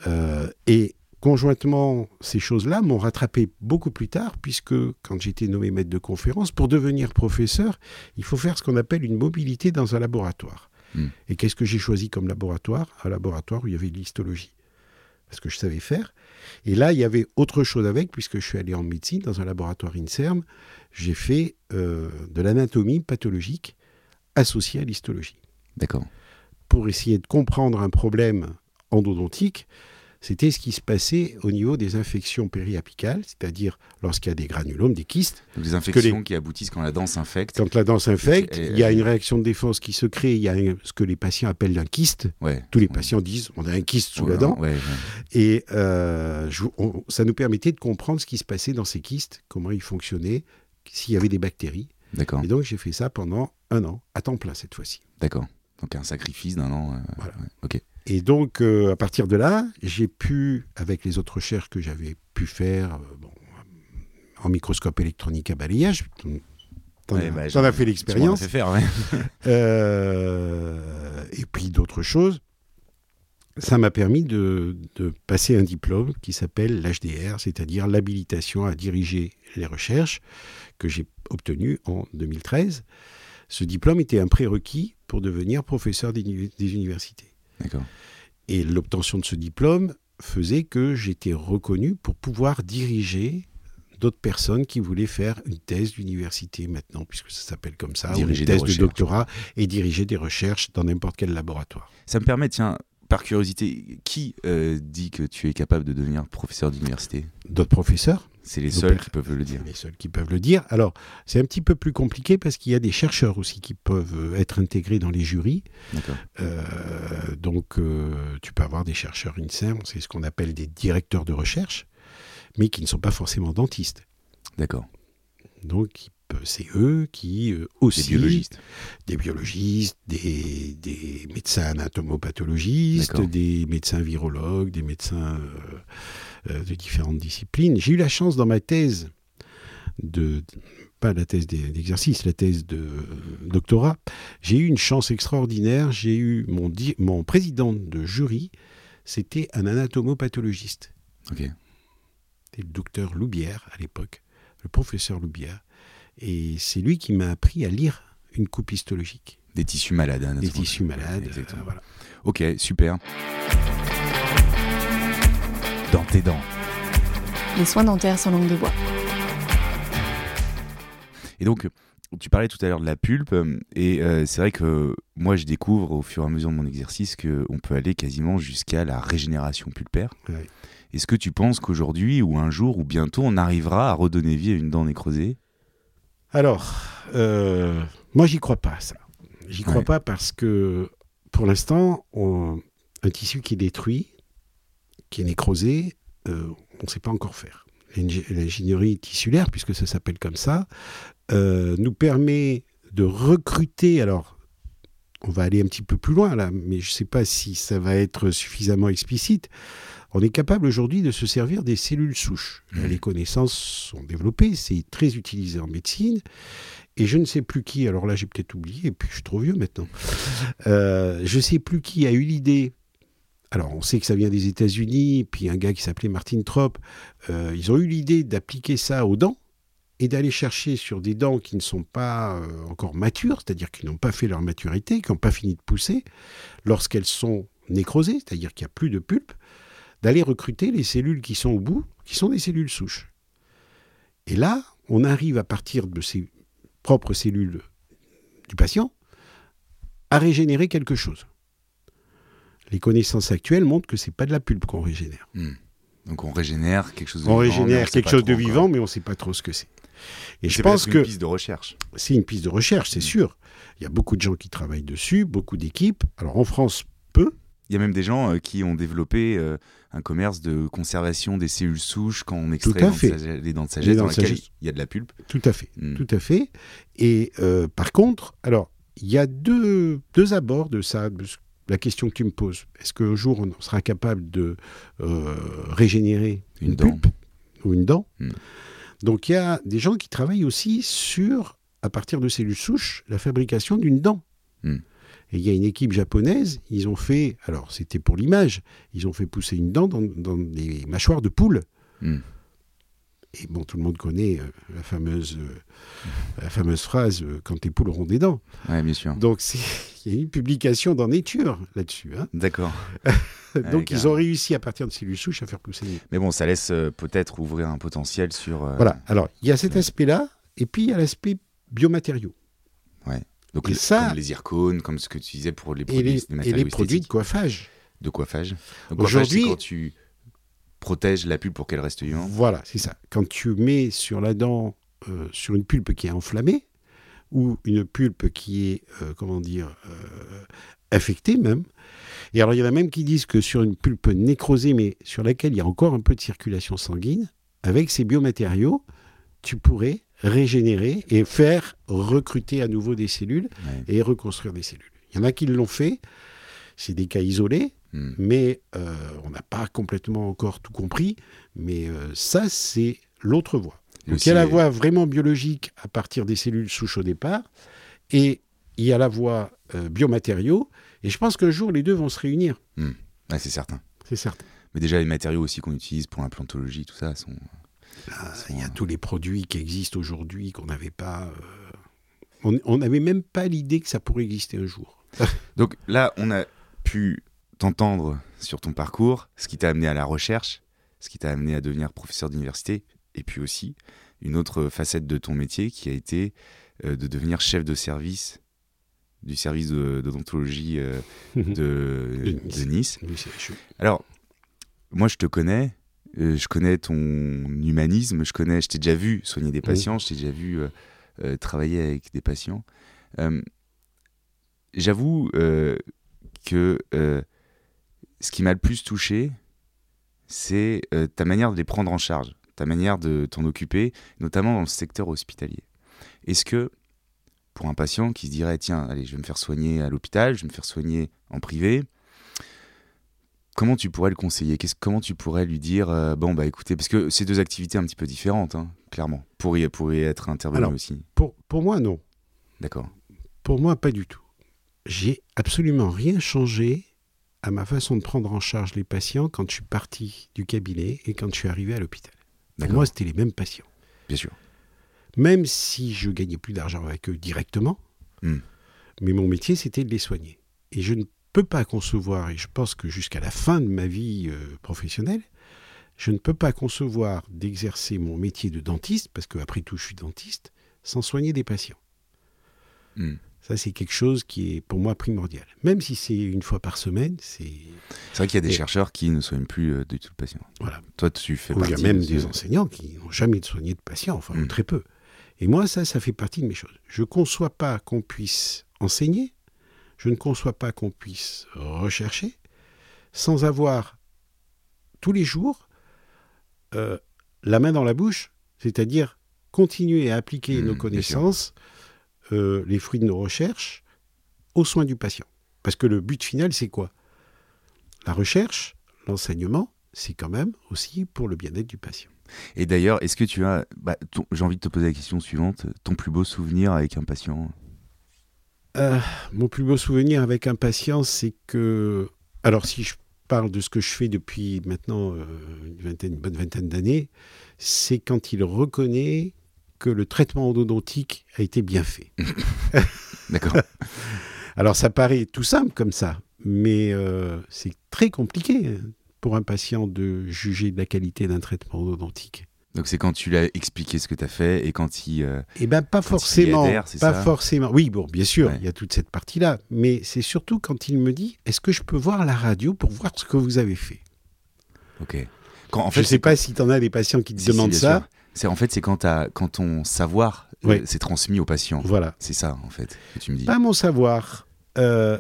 Euh, et conjointement, ces choses-là m'ont rattrapé beaucoup plus tard, puisque quand j'étais nommé maître de conférence, pour devenir professeur, il faut faire ce qu'on appelle une mobilité dans un laboratoire. Hmm. Et qu'est-ce que j'ai choisi comme laboratoire? Un laboratoire où il y avait de l'histologie. Parce que je savais faire. Et là, il y avait autre chose avec, puisque je suis allé en médecine, dans un laboratoire INSERM. J'ai fait euh, de l'anatomie pathologique associée à l'histologie D'accord. pour essayer de comprendre un problème endodontique, c'était ce qui se passait au niveau des infections périapicales, c'est-à-dire lorsqu'il y a des granulomes, des kystes. Donc des infections qui aboutissent quand la dent s'infecte. Quand la dent s'infecte, il y a une réaction de défense qui se crée, il y a un- ce que les patients appellent un kyste. Ouais. Tous les patients disent on a un kyste sous Ouais, la dent. ouais. Et euh, je- on- ça nous permettait de comprendre ce qui se passait dans ces kystes, comment ils fonctionnaient, s'il y avait des bactéries. D'accord. Et donc j'ai fait ça pendant un an, à temps plein cette fois-ci. D'accord. Donc un sacrifice d'un an. euh, Voilà. ouais. Ok. Et donc, euh, à partir de là, j'ai pu, avec les autres recherches que j'avais pu faire, euh, bon, en microscope électronique à balayage, t'en Ouais, as- bah, fait l'expérience, fait faire, ouais. et puis d'autres choses, ça m'a permis de, de passer un diplôme qui s'appelle l'HDR, c'est-à-dire l'habilitation à diriger les recherches, que j'ai obtenu en 2013. Ce diplôme était un prérequis pour devenir professeur des uni- des universités. D'accord. Et l'obtention de ce diplôme faisait que j'étais reconnu pour pouvoir diriger d'autres personnes qui voulaient faire une thèse d'université maintenant, puisque ça s'appelle comme ça, ou une thèse de doctorat, et diriger des recherches dans n'importe quel laboratoire. Ça me permet, tiens, par curiosité, qui euh, dit que tu es capable de devenir professeur d'université D'autres professeurs, C'est les seuls qui peuvent le dire. les seuls qui peuvent le dire. Alors, c'est un petit peu plus compliqué parce qu'il y a des chercheurs aussi qui peuvent euh, être intégrés dans les jurys. D'accord. Euh, donc, euh, tu peux avoir des chercheurs INSERM, c'est ce qu'on appelle des directeurs de recherche, mais qui ne sont pas forcément dentistes. D'accord. Donc, ils c'est eux qui euh, Des aussi, biologistes. des biologistes, des, des médecins anatomopathologistes, des médecins virologues, des médecins euh, euh, de différentes disciplines. J'ai eu la chance dans ma thèse de pas la thèse d'e- d'exercice, la thèse de euh, doctorat, j'ai eu une chance extraordinaire. J'ai eu mon, mon président de jury, c'était un anatomopathologiste. Ok. C'était le docteur Loubière à l'époque, le professeur Loubière. Et c'est lui qui m'a appris à lire une coupe histologique. Des tissus malades. hein, Des tissus malades. Exactement. euh, voilà. Ok, super. Dans tes dents. Les soins dentaires sans langue de bois. Et donc, tu parlais tout à l'heure de la pulpe, euh, et euh, c'est vrai que moi, je découvre au fur et à mesure de mon exercice qu'on peut aller quasiment jusqu'à la régénération pulpaire. Ouais. Est-ce que tu penses qu'aujourd'hui, ou un jour, ou bientôt, on arrivera à redonner vie à une dent nécrosée? Alors, euh, moi, j'y crois pas, ça. J'y crois Ouais. pas parce que, pour l'instant, un tissu qui est détruit, qui est nécrosé, euh, on ne sait pas encore faire. L'ingé- L'ingénierie tissulaire, puisque ça s'appelle comme ça, euh, nous permet de recruter. Alors, on va aller un petit peu plus loin là, mais je ne sais pas si ça va être suffisamment explicite. On est capable aujourd'hui de se servir des cellules souches. Mhm. Les connaissances sont développées, c'est très utilisé en médecine. Et je ne sais plus qui, alors là j'ai peut-être oublié, et puis je suis trop vieux maintenant. Euh, je ne sais plus qui a eu l'idée. Alors on sait que ça vient des États-Unis, puis un gars qui s'appelait Martin Trop, euh, ils ont eu l'idée d'appliquer ça aux dents et d'aller chercher sur des dents qui ne sont pas euh, encore matures, c'est-à-dire qui n'ont pas fait leur maturité, qui n'ont pas fini de pousser, lorsqu'elles sont nécrosé, c'est-à-dire qu'il n'y a plus de pulpe, d'aller recruter les cellules qui sont au bout, qui sont des cellules souches. Et là, on arrive à partir de ces propres cellules du patient à régénérer quelque chose. Les connaissances actuelles montrent que c'est pas de la pulpe qu'on régénère. Hmm. Donc on régénère quelque chose de on vivant. mais régénère quelque chose de vivant, encore. mais on ne sait pas trop ce que c'est. Et je C'est pense que une piste de recherche. c'est une piste de recherche, c'est sûr. Il y a beaucoup de gens qui travaillent dessus, beaucoup d'équipes. Alors en France, peu. Il y a même des gens euh, qui ont développé euh, un commerce de conservation des cellules souches quand on extrait les dents de sagesse- dans il y a de la pulpe. Tout à fait. Hmm. Tout à fait. Et euh, par contre, alors, il y a deux, deux abords de ça, de la question que tu me poses. Est-ce qu'un jour, on sera capable de euh, régénérer Une une, dent. pulpe ou une dent? Hmm. Donc, il y a des gens qui travaillent aussi sur, à partir de cellules souches, la fabrication d'une dent. Hmm. Et il y a une équipe japonaise, ils ont fait, alors c'était pour l'image, ils ont fait pousser une dent dans, dans des mâchoires de poule. Hmm. Et bon, tout le monde connaît euh, la, fameuse, euh, la fameuse phrase euh, quand les poules auront des dents. Ouais, bien sûr. Donc, il y a une publication dans Nature là-dessus. hein. D'accord. Donc, ils ont réussi à partir de cellules souches à faire pousser une Mais bon, ça laisse peut-être ouvrir un potentiel sur. Voilà. Alors, il y a cet aspect-là, et puis il y a l'aspect biomatériaux. Donc Et le- ça- comme les zircones, comme ce que tu disais pour les Et produits, les, et matériaux les produits de coiffage. de coiffage. Aujourd'hui- quand tu protèges la pulpe pour qu'elle reste vivante. Voilà, c'est ça. Quand tu mets sur la dent, euh, sur une pulpe qui est enflammée, ou une pulpe qui est, euh, comment dire, euh, infectée même. Et alors, il y en a même qui disent que sur une pulpe nécrosée, mais sur laquelle il y a encore un peu de circulation sanguine, avec ces biomatériaux, tu pourrais régénérer et faire recruter à nouveau des cellules Ouais. et reconstruire des cellules. Il y en a qui l'ont fait, c'est des cas isolés, Hmm. mais euh, on n'a pas complètement encore tout compris. Mais euh, ça, c'est l'autre voie. Donc il y a la voie vraiment biologique à partir des cellules souches au départ, et il y a la voie euh, biomatériaux. Et je pense qu'un jour, les deux vont se réunir. Ouais, c'est certain. C'est certain. Mais déjà, les matériaux aussi qu'on utilise pour l'implantologie, tout ça, sont. Ah, Il y a euh, tous les produits qui existent aujourd'hui qu'on n'avait pas. euh, on- n'avait même pas l'idée que ça pourrait exister un jour. Donc là, on a pu t'entendre sur ton parcours, ce qui t'a amené à la recherche, ce qui t'a amené à devenir professeur d'université, et puis aussi une autre facette de ton métier qui a été euh, de devenir chef de service du service de- d'odontologie euh, de, De Nice. de Nice. Oui, Alors, moi, je te connais, euh, je connais ton humanisme, je connais, je t'ai déjà vu soigner des patients, je t'ai déjà vu euh, euh, travailler avec des patients. J'avoue que ce qui m'a le plus touché, c'est ta manière de les prendre en charge, ta manière de t'en occuper, notamment dans le secteur hospitalier. Est-ce que, pour un patient qui se dirait, tiens, allez, je vais me faire soigner à l'hôpital, je vais me faire soigner en privé, comment tu pourrais le conseiller? Qu'est-ce- Comment tu pourrais lui dire, euh, bon, bah écoutez, parce que c'est deux activités un petit peu différentes, hein, clairement, pour y, pour y être intervenu Alors, aussi. Pour, pour moi, non. D'accord. Pour moi, pas du tout. J'ai absolument rien changé à ma façon de prendre en charge les patients quand je suis parti du cabinet et quand je suis arrivé à l'hôpital. Pour moi, c'était les mêmes patients. Bien sûr. Même si je gagnais plus d'argent avec eux directement, Hmm. mais mon métier, c'était de les soigner. Et je ne peux pas concevoir, et je pense que jusqu'à la fin de ma vie euh, professionnelle, je ne peux pas concevoir d'exercer mon métier de dentiste, parce qu'après tout, je suis dentiste, sans soigner des patients. Hmm. Ça, c'est quelque chose qui est pour moi primordial. Même si c'est une fois par semaine, c'est. C'est vrai qu'il y a des Et- chercheurs qui ne soignent plus euh, du tout le patient. Voilà. Toi, tu fais Ou il y partie a même de des enseignants qui n'ont jamais soigné de patients, enfin, ou Mm. très peu. Et moi, ça, ça fait partie de mes choses. Je ne conçois pas qu'on puisse enseigner, je ne conçois pas qu'on puisse rechercher, sans avoir tous les jours euh, la main dans la bouche, c'est-à-dire continuer à appliquer Mm, nos connaissances, euh, les fruits de nos recherches, aux soins du patient. Parce que le but final, c'est quoi? La recherche, l'enseignement, c'est quand même aussi pour le bien-être du patient. Et d'ailleurs, est-ce que tu as. bah, J'ai envie de te poser la question suivante. Ton plus beau souvenir avec un patient? Euh, mon plus beau souvenir avec un patient, c'est que. Alors, si je parle de ce que je fais depuis maintenant euh, une, vingtaine, une bonne vingtaine d'années, c'est quand il reconnaît que le traitement endodontique a été bien fait. D'accord. Alors, ça paraît tout simple comme ça, mais euh, c'est très compliqué hein, pour un patient de juger de la qualité d'un traitement endodontique. Donc c'est quand tu l'as expliqué ce que tu as fait et quand il... euh, Eh bien, pas forcément. adhère, pas forcément. Oui, bon, bien sûr, Ouais. il y a toute cette partie-là. Mais c'est surtout quand il me dit est-ce que je peux voir la radio pour voir ce que vous avez fait? Ok. Quand, en Je fait, ne sais pas si tu en as des patients qui te Si, demandent ça. C'est en fait c'est quand quand ton savoir euh, Ouais. c'est transmis au patient. Voilà. C'est ça en fait que tu me dis. Pas mon savoir. Euh,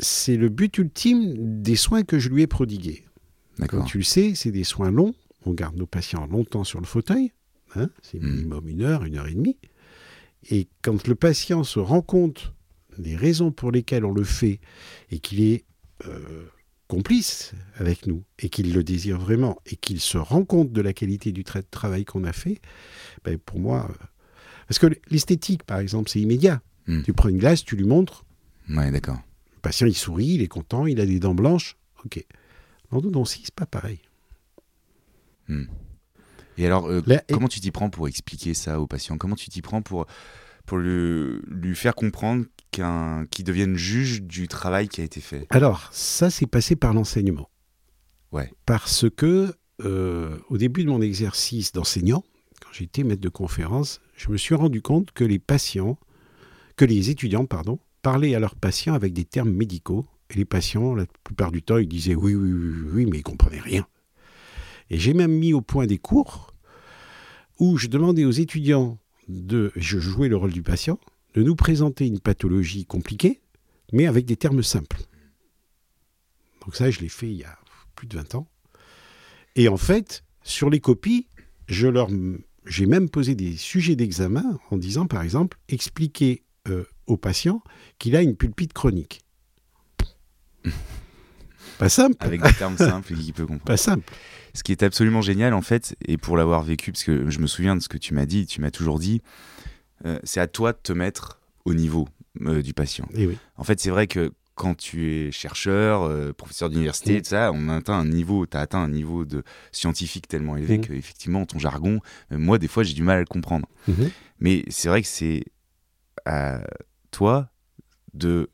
c'est le but ultime des soins que je lui ai prodigués. D'accord. tu le sais, c'est des soins longs. On garde nos patients longtemps sur le fauteuil. hein, c'est Mm. minimum une heure, une heure et demie. Et quand le patient se rend compte des raisons pour lesquelles on le fait et qu'il est euh, complice avec nous et qu'il le désire vraiment et qu'il se rend compte de la qualité du tra- travail qu'on a fait, ben, pour moi... euh, parce que l'esthétique, par exemple, c'est immédiat. Mm. Tu prends une glace, tu lui montres, Ouais d'accord. le patient, il sourit, il est content, il a des dents blanches. OK. L'endodontie, c'est pas pareil. Et alors euh, Là, et- comment tu t'y prends pour expliquer ça au patient Comment tu t'y prends pour pour le- lui faire comprendre qu'il devienne juge du travail qui a été fait? Alors, ça, c'est passé par l'enseignement. Ouais. Parce que, euh, au début de mon exercice d'enseignant, quand j'étais maître de conférence, je me suis rendu compte que les patients, que les étudiants, pardon, parlaient à leurs patients avec des termes médicaux. Et les patients, la plupart du temps, ils disaient oui, oui, oui, oui, oui, mais ils comprenaient rien. Et j'ai même mis au point des cours où je demandais aux étudiants de, je jouais le rôle du patient, de nous présenter une pathologie compliquée, mais avec des termes simples. Donc ça, je l'ai fait il y a plus de 20 ans. Et en fait, sur les copies, je leur, j'ai même posé des sujets d'examen en disant, par exemple, expliquer euh, au patient qu'il a une pulpite chronique. Pas simple. avec des termes simples et qu'il peut comprendre. Pas simple. Ce qui est absolument génial en fait, et pour l'avoir vécu, parce que je me souviens de ce que tu m'as dit, tu m'as toujours dit, euh, c'est à toi de te mettre au niveau euh, du patient. Et oui. En fait, c'est vrai que quand tu es chercheur, euh, professeur d'université, ça, on atteint un niveau, tu as atteint un niveau de scientifique tellement élevé Mm. que effectivement ton jargon, moi des fois j'ai du mal à le comprendre. Mhm. Mais c'est vrai que c'est à toi de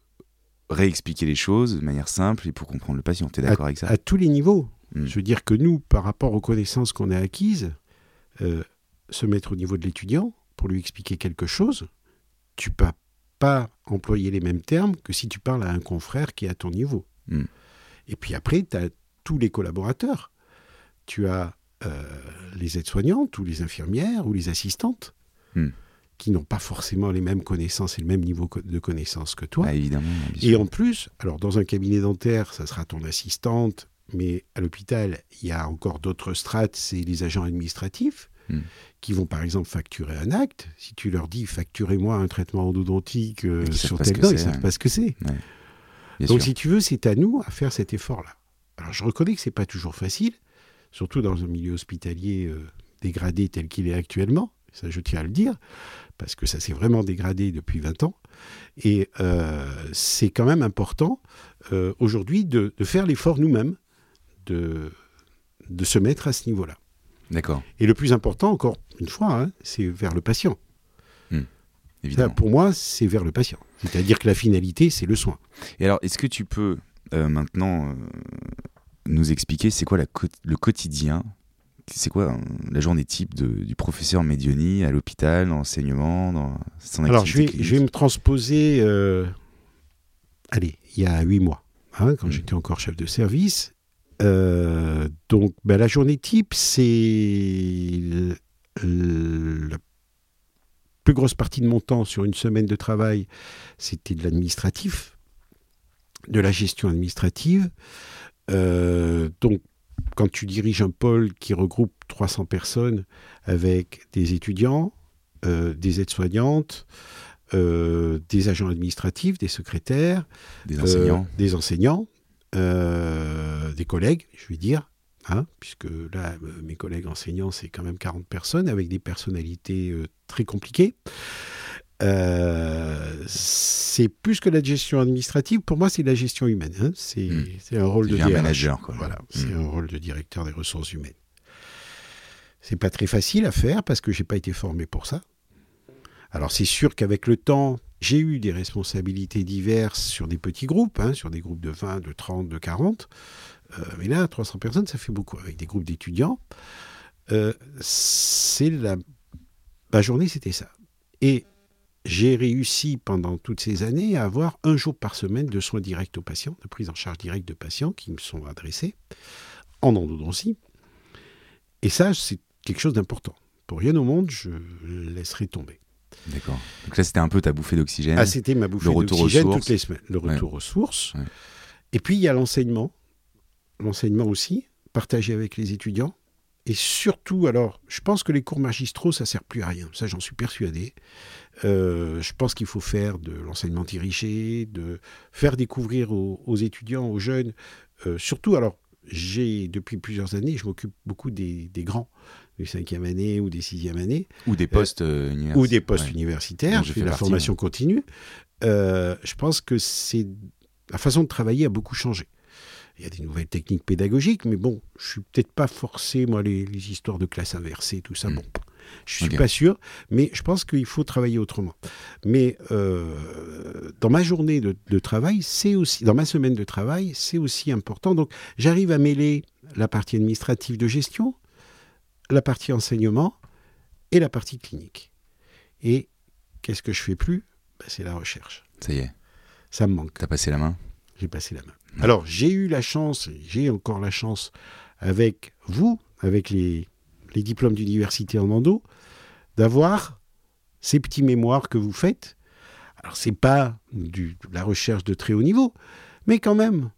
réexpliquer les choses de manière simple et pour comprendre le patient. Tu es d'accord avec ça? À tous les niveaux. Mm. Je veux dire que nous, par rapport aux connaissances qu'on a acquises, euh, se mettre au niveau de l'étudiant pour lui expliquer quelque chose, tu peux pas employer les mêmes termes que si tu parles à un confrère qui est à ton niveau. Mm. Et puis après, tu as tous les collaborateurs. Tu as euh, les aides-soignantes ou les infirmières ou les assistantes Mm. qui n'ont pas forcément les mêmes connaissances et le même niveau de connaissances que toi. Ah, évidemment. Et en plus, alors dans un cabinet dentaire, ça sera ton assistante, mais à l'hôpital, il y a encore d'autres strates, c'est les agents administratifs Hmm. qui vont par exemple facturer un acte. Si tu leur dis facturez-moi un traitement endodontique euh, sur tel ce dent, ils ne savent ouais. pas ce que c'est. Donc sûr. si tu veux, c'est à nous à faire cet effort-là. Alors je reconnais que c'est pas toujours facile, surtout dans un milieu hospitalier euh, dégradé tel qu'il est actuellement. Ça, je tiens à le dire, parce que ça s'est vraiment dégradé depuis 20 ans. Et euh, c'est quand même important euh, aujourd'hui de, de faire l'effort nous-mêmes, de, de se mettre à ce niveau-là. D'accord, Et le plus important, encore une fois, hein, c'est vers le patient. Ça, évidemment. pour moi, c'est vers le patient. C'est-à-dire que la finalité, c'est le soin. Et alors, est-ce que tu peux euh, maintenant euh, nous expliquer c'est quoi la co- le quotidien? C'est quoi hein, la journée type de- du professeur Medioni à l'hôpital, dans l'enseignement, dans son Alors, je vais, clinique je vais me transposer, euh, allez, il y a huit mois, hein, quand Mhm. j'étais encore chef de service. Euh, donc, ben, la journée type, c'est la plus grosse partie de mon temps sur une semaine de travail, c'était de l'administratif, de la gestion administrative. Euh, donc, quand tu diriges un pôle qui regroupe 300 personnes avec des étudiants, euh, des aides-soignantes, euh, des agents administratifs, des secrétaires, euh, des enseignants, euh, des collègues, je vais dire, hein, puisque là, euh, mes collègues enseignants, c'est quand même 40 personnes avec des personnalités euh, très compliquées. Euh, c'est plus que la gestion administrative, pour moi, c'est la gestion humaine. hein. C'est Mm. c'est un rôle de manager, quoi. Voilà, Mm. c'est un rôle de directeur des ressources humaines. C'est pas très facile à faire parce que j'ai pas été formé pour ça. Alors c'est sûr qu'avec le temps, j'ai eu des responsabilités diverses sur des petits groupes, hein, sur des groupes de 20, de 30, de 40. Euh, mais là, 300 personnes, ça fait beaucoup. Avec des groupes d'étudiants, euh, c'est la... ma journée, c'était ça. Et j'ai réussi pendant toutes ces années à avoir un jour par semaine de soins directs aux patients, de prise en charge directe de patients qui me sont adressés en endodontie. Et ça, c'est quelque chose d'important. Pour rien au monde, je laisserai tomber. D'accord. Donc là, c'était un peu ta bouffée d'oxygène. Ah, c'était ma bouffée d'oxygène toutes les semaines. Le retour aux sources. Et puis, il y a l'enseignement. L'enseignement aussi, partagé avec les étudiants. Et surtout, alors, je pense que les cours magistraux, ça sert plus à rien. Ça, j'en suis persuadé. Euh, je pense qu'il faut faire de l'enseignement dirigé, de faire découvrir aux, étudiants, aux jeunes. Euh, surtout, alors, j'ai depuis plusieurs années, je m'occupe beaucoup des, grands, des cinquième année ou des sixième années. Ou des postes euh, universitaires. Ou des postes universitaires. Je fais la formation continue. je pense que c'est la façon de travailler a beaucoup changé. Il y a des nouvelles techniques pédagogiques, mais bon, je suis peut-être pas forcé, moi, les, histoires de classe inversée, tout ça. Hmm. Bon, je suis pas sûr, mais je pense qu'il faut travailler autrement. Mais euh, dans ma journée de, travail, c'est aussi, dans ma semaine de travail, c'est aussi important. Donc, j'arrive à mêler la partie administrative de gestion, la partie enseignement et la partie clinique. Et qu'est-ce que je fais plus? Ben, C'est la recherche. Ça y est. Ça me manque. T'as passé la main? J'ai passé la main. Alors, j'ai eu la chance, j'ai encore la chance avec vous, avec les, diplômes d'université en endo, d'avoir ces petits mémoires que vous faites. Alors, c'est pas du, de la recherche de très haut niveau, mais quand même,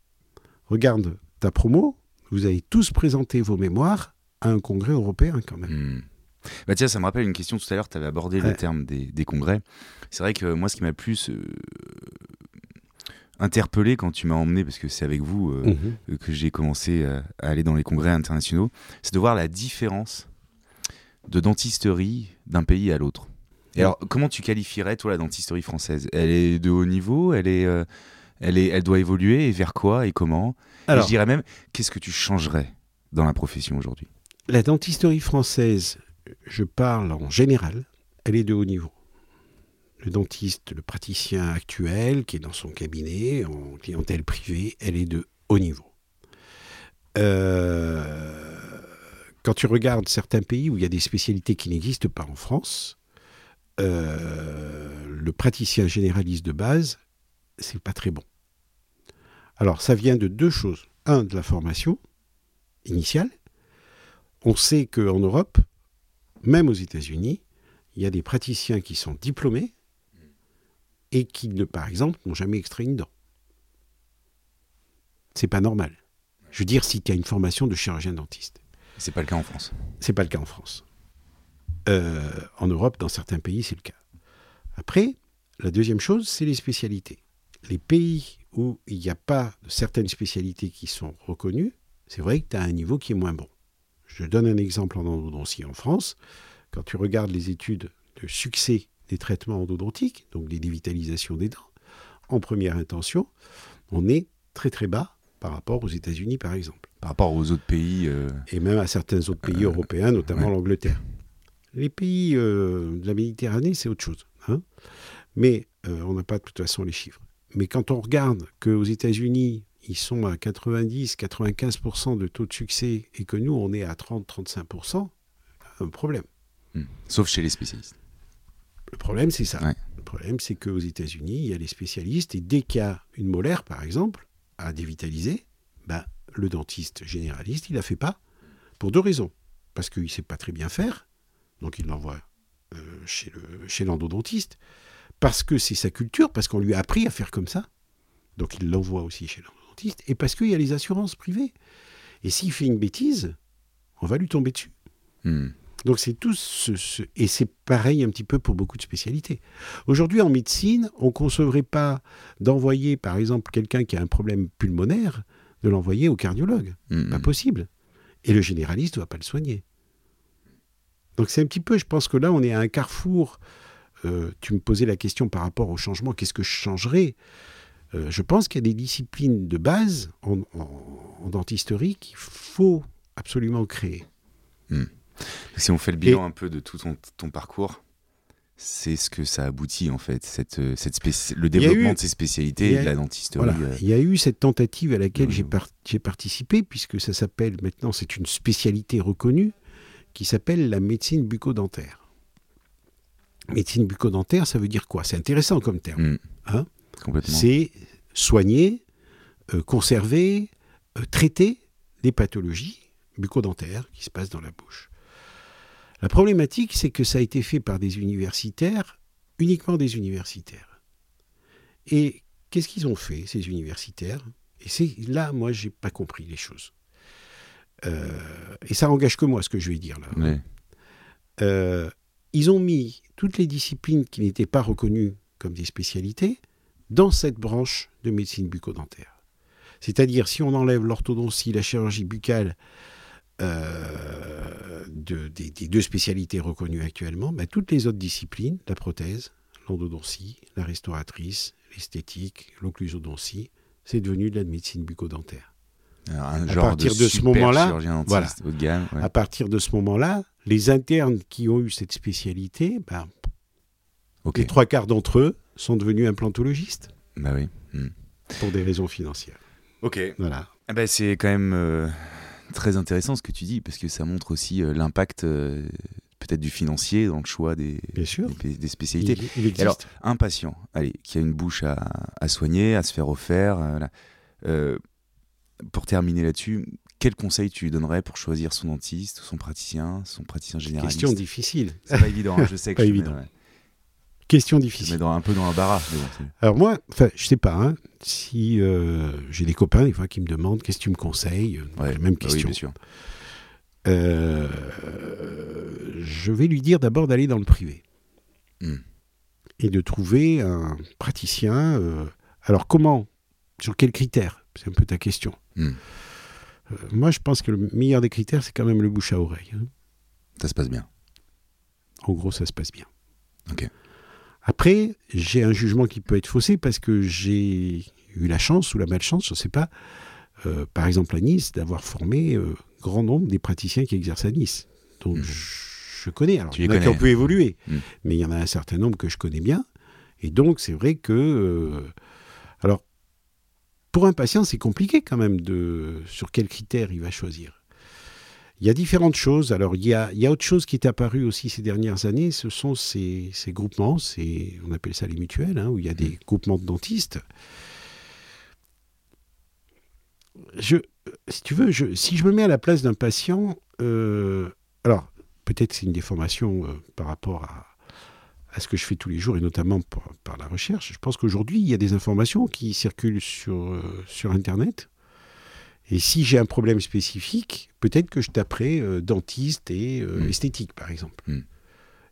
regarde ta promo, vous avez tous présenté vos mémoires à un congrès européen quand même. Hmm. Bah tiens, ça me rappelle une question tout à l'heure, tu avais abordé le terme des, congrès. C'est vrai que moi, ce qui m'a plus euh, interpellé quand tu m'as emmené, parce que c'est avec vous euh, mhm. que j'ai commencé à, aller dans les congrès internationaux, c'est de voir la différence de dentisterie d'un pays à l'autre. Et alors, comment tu qualifierais, toi, la dentisterie française? Elle est de haut niveau? Elle est, euh, elle est, elle doit évoluer? Et vers quoi? Et comment? Alors, Je dirais même, qu'est-ce que tu changerais dans la profession aujourd'hui? La dentisterie française, je parle en général, elle est de haut niveau le dentiste, le praticien actuel qui est dans son cabinet en clientèle privée, elle est de haut niveau. Euh, quand tu regardes certains pays où il y a des spécialités qui n'existent pas en France, euh, le praticien généraliste de base, c'est pas très bon. Alors ça vient de deux choses. Un, de la formation initiale. On sait qu'en Europe, même aux États-Unis, il y a des praticiens qui sont diplômés et qui, ne, par exemple, n'ont jamais extrait une dent. C'est pas normal. Je veux dire, si tu as une formation de chirurgien dentiste. C'est pas le cas en France. C'est pas le cas en France. Euh, en Europe, dans certains pays, c'est le cas. Après, la deuxième chose, c'est les spécialités. Les pays où il n'y a pas de certaines spécialités qui sont reconnues, c'est vrai que tu as un niveau qui est moins bon. Je donne un exemple en endodontie en France. Quand tu regardes les études de succès des traitements endodontiques, donc des dévitalisations des dents, en première intention, on est très très bas par rapport aux États-Unis, par exemple. Par rapport aux autres pays. Euh, Et même à certains autres pays euh, européens, notamment l'Angleterre. Les pays euh, de la Méditerranée, c'est autre chose. Hein Mais on n'a pas de toute façon les chiffres. Mais quand on regarde qu'aux États-Unis, ils sont à 90-95% de taux de succès et que nous, on est à 30-35%, un problème. Hmm. Sauf chez les spécialistes. Le problème, c'est ça. Le problème, c'est qu'aux États-Unis, il y a les spécialistes, et dès qu'il y a une molaire, par exemple, à dévitaliser, ben, le dentiste généraliste, il ne la fait pas, pour deux raisons. Parce qu'il ne sait pas très bien faire, donc il l'envoie euh, chez l'endodontiste, parce que c'est sa culture, parce qu'on lui a appris à faire comme ça, donc il l'envoie aussi chez l'endodontiste, et parce qu'il y a les assurances privées. Et s'il fait une bêtise, on va lui tomber dessus. Hmm. Donc c'est tout ce, et c'est pareil un petit peu pour beaucoup de spécialités. Aujourd'hui en médecine, on ne concevrait pas d'envoyer par exemple quelqu'un qui a un problème pulmonaire, de l'envoyer au cardiologue. Pas possible. Et le généraliste ne doit pas le soigner. Donc c'est un petit peu, je pense que là on est à un carrefour. Euh, tu me posais la question par rapport au changement, qu'est-ce que je changerais? Euh, Je pense qu'il y a des disciplines de base en, dentisterie qu'il faut absolument créer. Hmm. Si on fait le bilan un peu de tout ton, parcours, c'est ce que ça aboutit en fait, cette, euh, cette spéci- le développement eu- de ces spécialités et de la dentisterie. Voilà. euh, Il y a eu cette tentative à laquelle oui, j'ai par- participé, puisque ça s'appelle maintenant, c'est une spécialité reconnue, qui s'appelle la médecine bucco-dentaire. Médecine bucco-dentaire, ça veut dire quoi? C'est intéressant comme terme. mm, Hein? C'est soigner, euh, conserver, euh, traiter des pathologies bucco-dentaires qui se passent dans la bouche. La problématique, c'est que ça a été fait par des universitaires, uniquement des universitaires. Et qu'est-ce qu'ils ont fait, ces universitaires? Et c'est là, moi, j'ai pas compris les choses. Euh, et ça engage que moi, ce que je vais dire là. Euh, ils ont mis toutes les disciplines qui n'étaient pas reconnues comme des spécialités dans cette branche de médecine bucco-dentaire. C'est-à-dire, si on enlève l'orthodontie, la chirurgie buccale euh, de- des, des deux spécialités reconnues actuellement, ben, toutes les autres disciplines, la prothèse, l'endodontie, la restauratrice, l'esthétique, l'occlusodontie, c'est devenu de la médecine bucco-dentaire. À partir de ce moment-là, voilà. ouais. À partir de ce moment-là, les internes qui ont eu cette spécialité, ben, ok. les trois quarts d'entre eux sont devenus implantologistes Bah oui. mm. pour des raisons financières. Ok. Voilà. Ah bah, c'est quand même euh, très intéressant ce que tu dis parce que ça montre aussi euh, l'impact euh, peut-être du financier dans le choix des, Bien sûr. des, des Il, spécialités. il. Et alors, un patient, allez, qui a une bouche à, à soigner, à se faire. Euh, pour terminer là-dessus, quel conseil tu lui donnerais pour choisir son dentiste, son praticien, son praticien généraliste? Question difficile. C'est pas évident, hein, je sais que Pas je mets évident. ouais, Question difficile. mets dans- un peu dans l'embarras. mais bon, c'est- Alors moi, je sais pas, hein, si euh, j'ai des copains des fois qui me demandent qu'est-ce que tu me conseilles, euh, ouais, la même bah oui, question. bien sûr. Euh, je vais lui dire d'abord d'aller dans le privé Hmm. et de trouver un praticien. euh, alors comment Sur quels critères C'est un peu ta question. Hmm. Moi, je pense que le meilleur des critères, c'est quand même le bouche à oreille. hein. Ça se passe bien. En gros, ça se passe bien. Ok. Après, j'ai un jugement qui peut être faussé parce que j'ai eu la chance ou la malchance, je ne sais pas, euh, par exemple à Nice, d'avoir formé euh, grand nombre des praticiens qui exercent à Nice. Donc Mhm. je, connais. Alors, Tu il y en a qui ont pu évoluer, Mhm. mais il y en a un certain nombre que je connais bien. Et donc, c'est vrai que. euh, alors, pour un patient, c'est compliqué quand même de sur quels critères il va choisir. Il y a différentes choses. Alors, il y a, il y a autre chose qui est apparue aussi ces dernières années. Ce sont ces, ces groupements, ces, on appelle ça les mutuelles, hein, où il y a des groupements de dentistes. Je, si tu veux, je, si je me mets à la place d'un patient, euh, alors peut-être c'est une déformation euh, par rapport à, à ce que je fais tous les jours et notamment par, par la recherche. Je pense qu'aujourd'hui, il y a des informations qui circulent sur, euh, sur Internet. Et si j'ai un problème spécifique, peut-être que je taperai euh, dentiste et euh, Mm. esthétique, par exemple. Mm.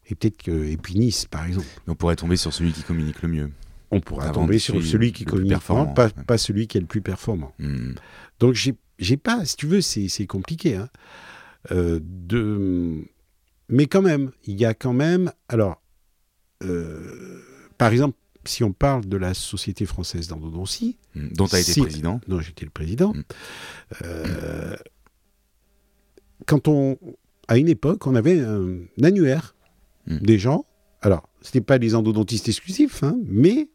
Et peut-être que épiniste, par exemple. On pourrait tomber sur celui qui communique le mieux. On pourra tomber sur celui qui le plus communique, performant, pas, ouais. pas celui qui est le plus performant. Hmm. Donc j'ai pas, si tu veux, c'est compliqué. hein. Euh, de, mais quand même, il y a quand même. Alors, par exemple, si on parle de la Société française d'endodontie, Hmm. Dont tu as été Si- président. dont j'étais le président, Mm. euh, quand on, à une époque, on avait un, annuaire Mm. des gens. Alors, c'était pas des endodontistes exclusifs, hein, mais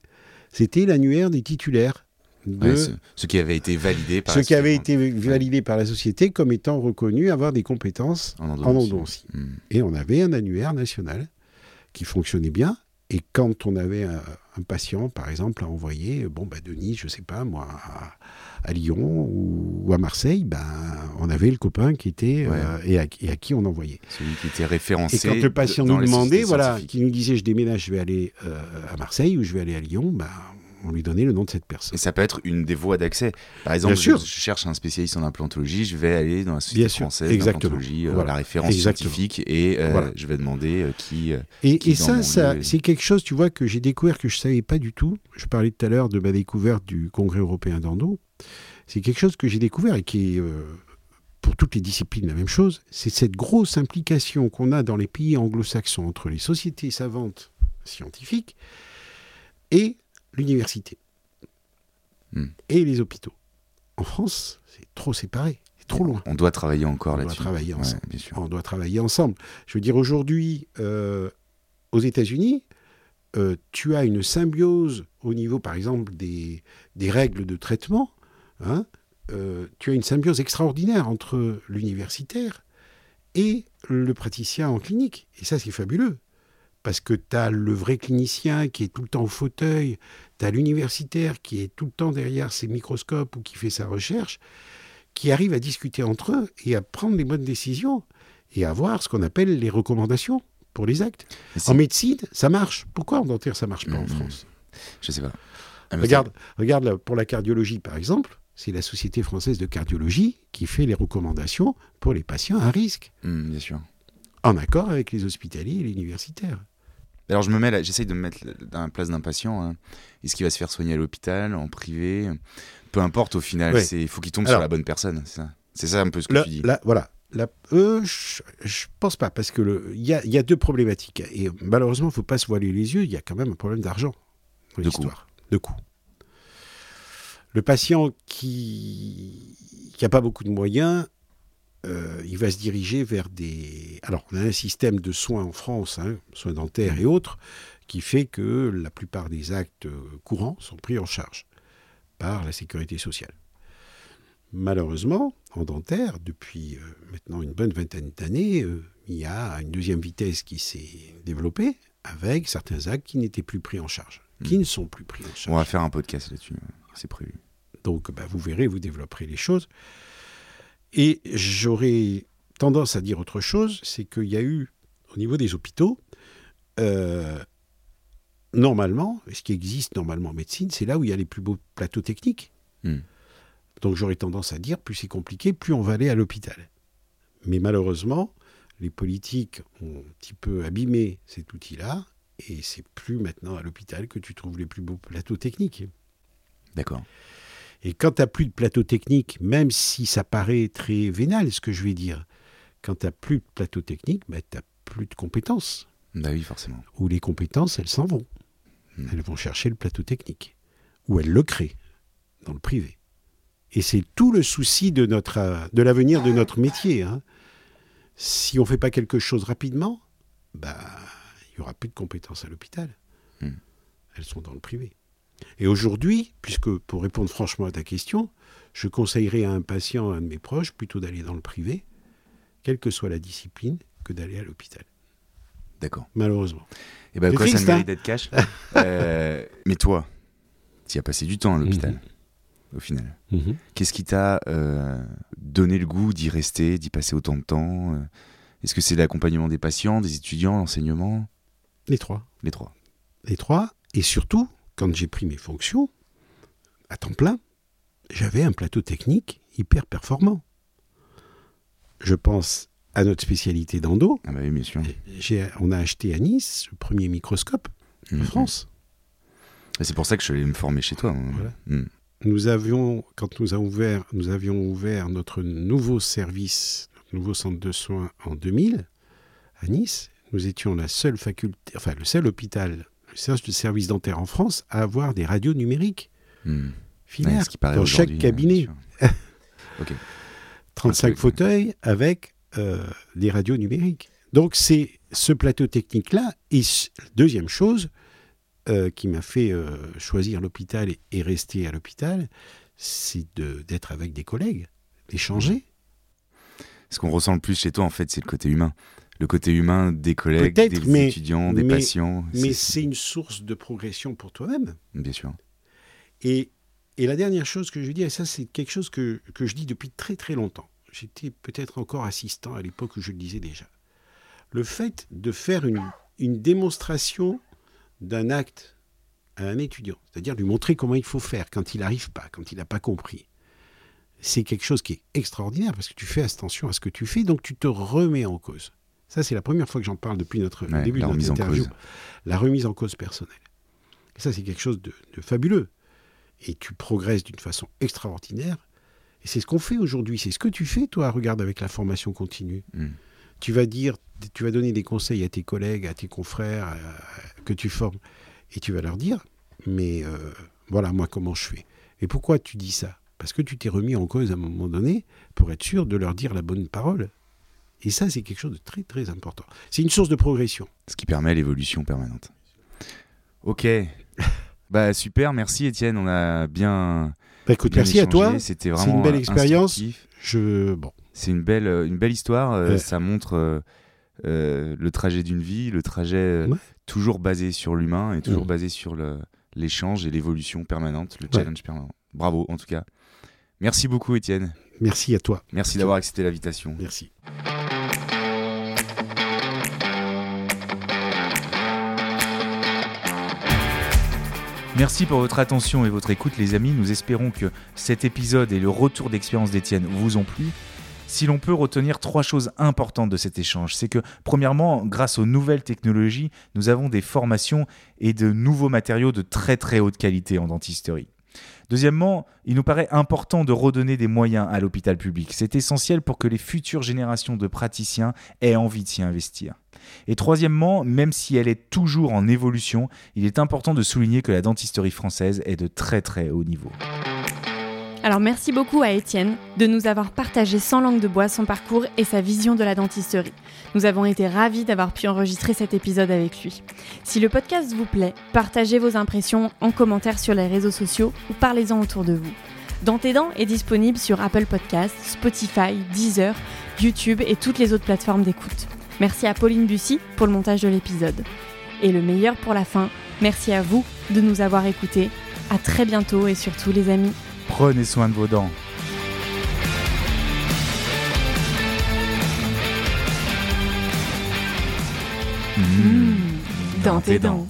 c'était l'annuaire des titulaires. De, Ouais, ce, ce qui avait été validé par ce la qui avait société été validé par la société comme étant reconnu avoir des compétences en en endodontie. Et on avait un annuaire national qui fonctionnait bien. Et quand on avait un, un patient, par exemple, à envoyer, bon, bah, Denis, je sais pas, moi, à, à Lyon ou, ou à Marseille, ben, on avait le copain qui était Ouais. euh, et, à, et à qui on envoyait. Celui qui était référencé. Et quand le patient nous demandait, voilà, qui nous disait, je déménage, je vais aller euh, à Marseille ou je vais aller à Lyon, ben, on lui donnait le nom de cette personne. Et ça peut être une des voies d'accès. Par exemple, je, je cherche un spécialiste en implantologie, je vais aller dans la société Bien française d'implantologie, euh, Voilà, la référence exactement. scientifique, et euh, Voilà. je vais demander euh, qui. Et, qui et dans ça, c'est quelque chose, tu vois, que j'ai découvert que je savais pas du tout. Je parlais tout à l'heure de ma découverte du Congrès européen d'endo. C'est quelque chose que j'ai découvert et qui est, pour toutes les disciplines, la même chose. C'est cette grosse implication qu'on a dans les pays anglo-saxons entre les sociétés savantes scientifiques et l'université Hmm. et les hôpitaux. En France, c'est trop séparé, c'est trop loin. on doit travailler encore On doit là-dessus. travailler Ouais, ensemble. bien sûr. On doit travailler ensemble. Je veux dire, aujourd'hui, euh, aux États-Unis, euh, tu as une symbiose au niveau, par exemple, des, des règles de traitement. Hein, euh, tu as une symbiose extraordinaire entre l'universitaire et le praticien en clinique. Et ça, c'est fabuleux. Parce que tu as le vrai clinicien qui est tout le temps au fauteuil, tu as l'universitaire qui est tout le temps derrière ses microscopes ou qui fait sa recherche, qui arrive à discuter entre eux et à prendre les bonnes décisions et à voir ce qu'on appelle les recommandations pour les actes. En médecine, ça marche. Pourquoi en dentaire, ça marche pas en Mmh. France? Je sais pas. Regarde, regarde pour la cardiologie, par exemple, c'est la Société française de cardiologie qui fait les recommandations pour les patients à risque, Hmm, bien sûr. en accord avec les hospitaliers et les universitaires. Alors je me mets là, j'essaye de me mettre dans la place d'un patient. hein. Est-ce qu'il va se faire soigner à l'hôpital, en privé? Peu importe au final, c'est il faut qu'il tombe Alors- sur la bonne personne. C'est ça, c'est ça un peu ce que Là, tu dis. là, voilà. Là, euh, je, je pense pas, parce que il y a, y a deux problématiques. Et malheureusement, il ne faut pas se voiler les yeux, il y a quand même un problème d'argent dans l'histoire. De coût. Le patient qui n'a pas beaucoup de moyens, euh, il va se diriger vers des... Alors, on a un système de soins en France, hein, soins dentaires et autres, qui fait que la plupart des actes euh, courants sont pris en charge par la sécurité sociale. Malheureusement, en dentaire, depuis euh, maintenant une bonne vingtaine d'années, il y a une deuxième vitesse qui s'est développée avec certains actes qui n'étaient plus pris en charge, qui ne sont plus pris en charge. On va faire un podcast là-dessus, c'est prévu. Donc, bah, vous verrez, vous développerez les choses. Et j'aurais tendance à dire autre chose, c'est qu'il y a eu, au niveau des hôpitaux, euh, normalement, ce qui existe normalement en médecine, c'est là où il y a les plus beaux plateaux techniques. Hmm. Donc j'aurais tendance à dire, plus c'est compliqué, plus on va aller à l'hôpital. Mais malheureusement, les politiques ont un petit peu abîmé cet outil-là, et c'est plus maintenant à l'hôpital que tu trouves les plus beaux plateaux techniques. D'accord. Et quand tu n'as plus de plateau technique, même si ça paraît très vénal, ce que je vais dire, quand tu n'as plus de plateau technique, bah, tu n'as plus de compétences. Bah oui, forcément. Ou les compétences, elles s'en vont. Hmm. Elles vont chercher le plateau technique. Ou elles le créent dans le privé. Et c'est tout le souci de, notre, euh, de l'avenir de notre métier. hein. Si on ne fait pas quelque chose rapidement, bah, il n'y aura plus de compétences à l'hôpital. Hmm. Elles sont dans le privé. Et aujourd'hui, puisque pour répondre franchement à ta question, je conseillerais à un patient, à un de mes proches, plutôt d'aller dans le privé, quelle que soit la discipline, que d'aller à l'hôpital. D'accord. Malheureusement. Et ben C'est quoi, ça le mérite hein d'être cash. Euh, mais toi, tu as passé du temps à l'hôpital, Mhm. au final. Qu'est-ce qui t'a euh, donné le goût d'y rester, d'y passer autant de temps euh? Est-ce que c'est l'accompagnement des patients, des étudiants, l'enseignement? Les trois. Les trois. Les trois. Et surtout, quand j'ai pris mes fonctions, à temps plein, j'avais un plateau technique hyper performant. Je pense à notre spécialité d'endo. Ah bah oui, bien sûr. J'ai- On a acheté à Nice le premier microscope de Mhm. France. Et C'est pour ça que je suis allé me former chez toi. hein. Voilà. Mhm. Nous avions, quand nous, avons ouvert, nous avions ouvert notre nouveau service, notre nouveau centre de soins en 2000, à Nice, nous étions la seule faculté, enfin le seul hôpital, le seul service dentaire en France à avoir des radios numériques Mhm. filaires Ouais, ce qui paraît dans chaque cabinet. bien sûr. ok. 35 Ok. fauteuils avec euh, des radios numériques. Donc c'est ce plateau technique-là. Et deuxième chose euh, qui m'a fait euh, choisir l'hôpital et, et rester à l'hôpital, c'est de- d'être avec des collègues, d'échanger. Ce qu'on ressent le plus chez toi, en fait, c'est le côté humain. Le côté humain des collègues, des mais- étudiants, des mais- patients. Mais c'est une source de progression pour toi-même. Bien sûr. Et, et la dernière chose que je veux dire, et ça c'est quelque chose que, que je dis depuis très très longtemps, j'étais peut-être encore assistant à l'époque où je le disais déjà, le fait de faire une, une démonstration d'un acte à un étudiant, c'est-à-dire lui montrer comment il faut faire quand il n'arrive pas, quand il n'a pas compris, c'est quelque chose qui est extraordinaire parce que tu fais attention à ce que tu fais, donc tu te remets en cause. Ça, c'est la première fois que j'en parle depuis notre Ouais, début de notre interview. La remise en cause personnelle. Et ça, c'est quelque chose de, de fabuleux. Et tu progresses d'une façon extraordinaire. Et c'est ce qu'on fait aujourd'hui. C'est ce que tu fais, toi, regarde avec la formation continue. Mhm. Tu vas dire, tu vas donner des conseils à tes collègues, à tes confrères à- que tu formes. Et tu vas leur dire, mais euh, voilà, moi, comment je fais? Et pourquoi tu dis ça? Parce que tu t'es remis en cause à un moment donné pour être sûr de leur dire la bonne parole. Et ça, c'est quelque chose de très très important. C'est une source de progression. Ce qui permet l'évolution permanente. Ok. bah super, merci Étienne, on a bien. Bah, écoute, bien merci à toi. C'était C'est vraiment une belle expérience. Je bon, C'est une belle, une belle histoire. euh, Ouais. Ça montre euh, euh, le trajet d'une vie, le trajet Ouais. toujours basé sur l'humain et toujours basé sur l'échange et l'évolution permanente, le challenge permanent. Bravo en tout cas. Merci beaucoup Étienne. merci à toi. Merci d'avoir accepté l'invitation. Merci. Merci pour votre attention et votre écoute les amis. Nous espérons que cet épisode et le retour d'expérience d'Étienne vous ont plu. Si l'on peut retenir trois choses importantes de cet échange, c'est que premièrement, grâce aux nouvelles technologies, nous avons des formations et de nouveaux matériaux de très très haute qualité en dentisterie. Deuxièmement, il nous paraît important de redonner des moyens à l'hôpital public. C'est essentiel pour que les futures générations de praticiens aient envie de s'y investir. Et troisièmement, même si elle est toujours en évolution, il est important de souligner que la dentisterie française est de très très haut niveau. Alors merci beaucoup à Étienne de nous avoir partagé sans langue de bois son parcours et sa vision de la dentisterie. Nous avons été ravis d'avoir pu enregistrer cet épisode avec lui. Si le podcast vous plaît, partagez vos impressions en commentaire sur les réseaux sociaux ou parlez-en autour de vous. Dans dents est disponible sur Apple Podcasts, Spotify, Deezer, YouTube et toutes les autres plateformes d'écoute. Merci à Pauline Bussy pour le montage de l'épisode. Et le meilleur pour la fin, merci à vous de nous avoir écoutés. À très bientôt et surtout les amis, Prenez soin de vos dents. Mmh, dans tes dents.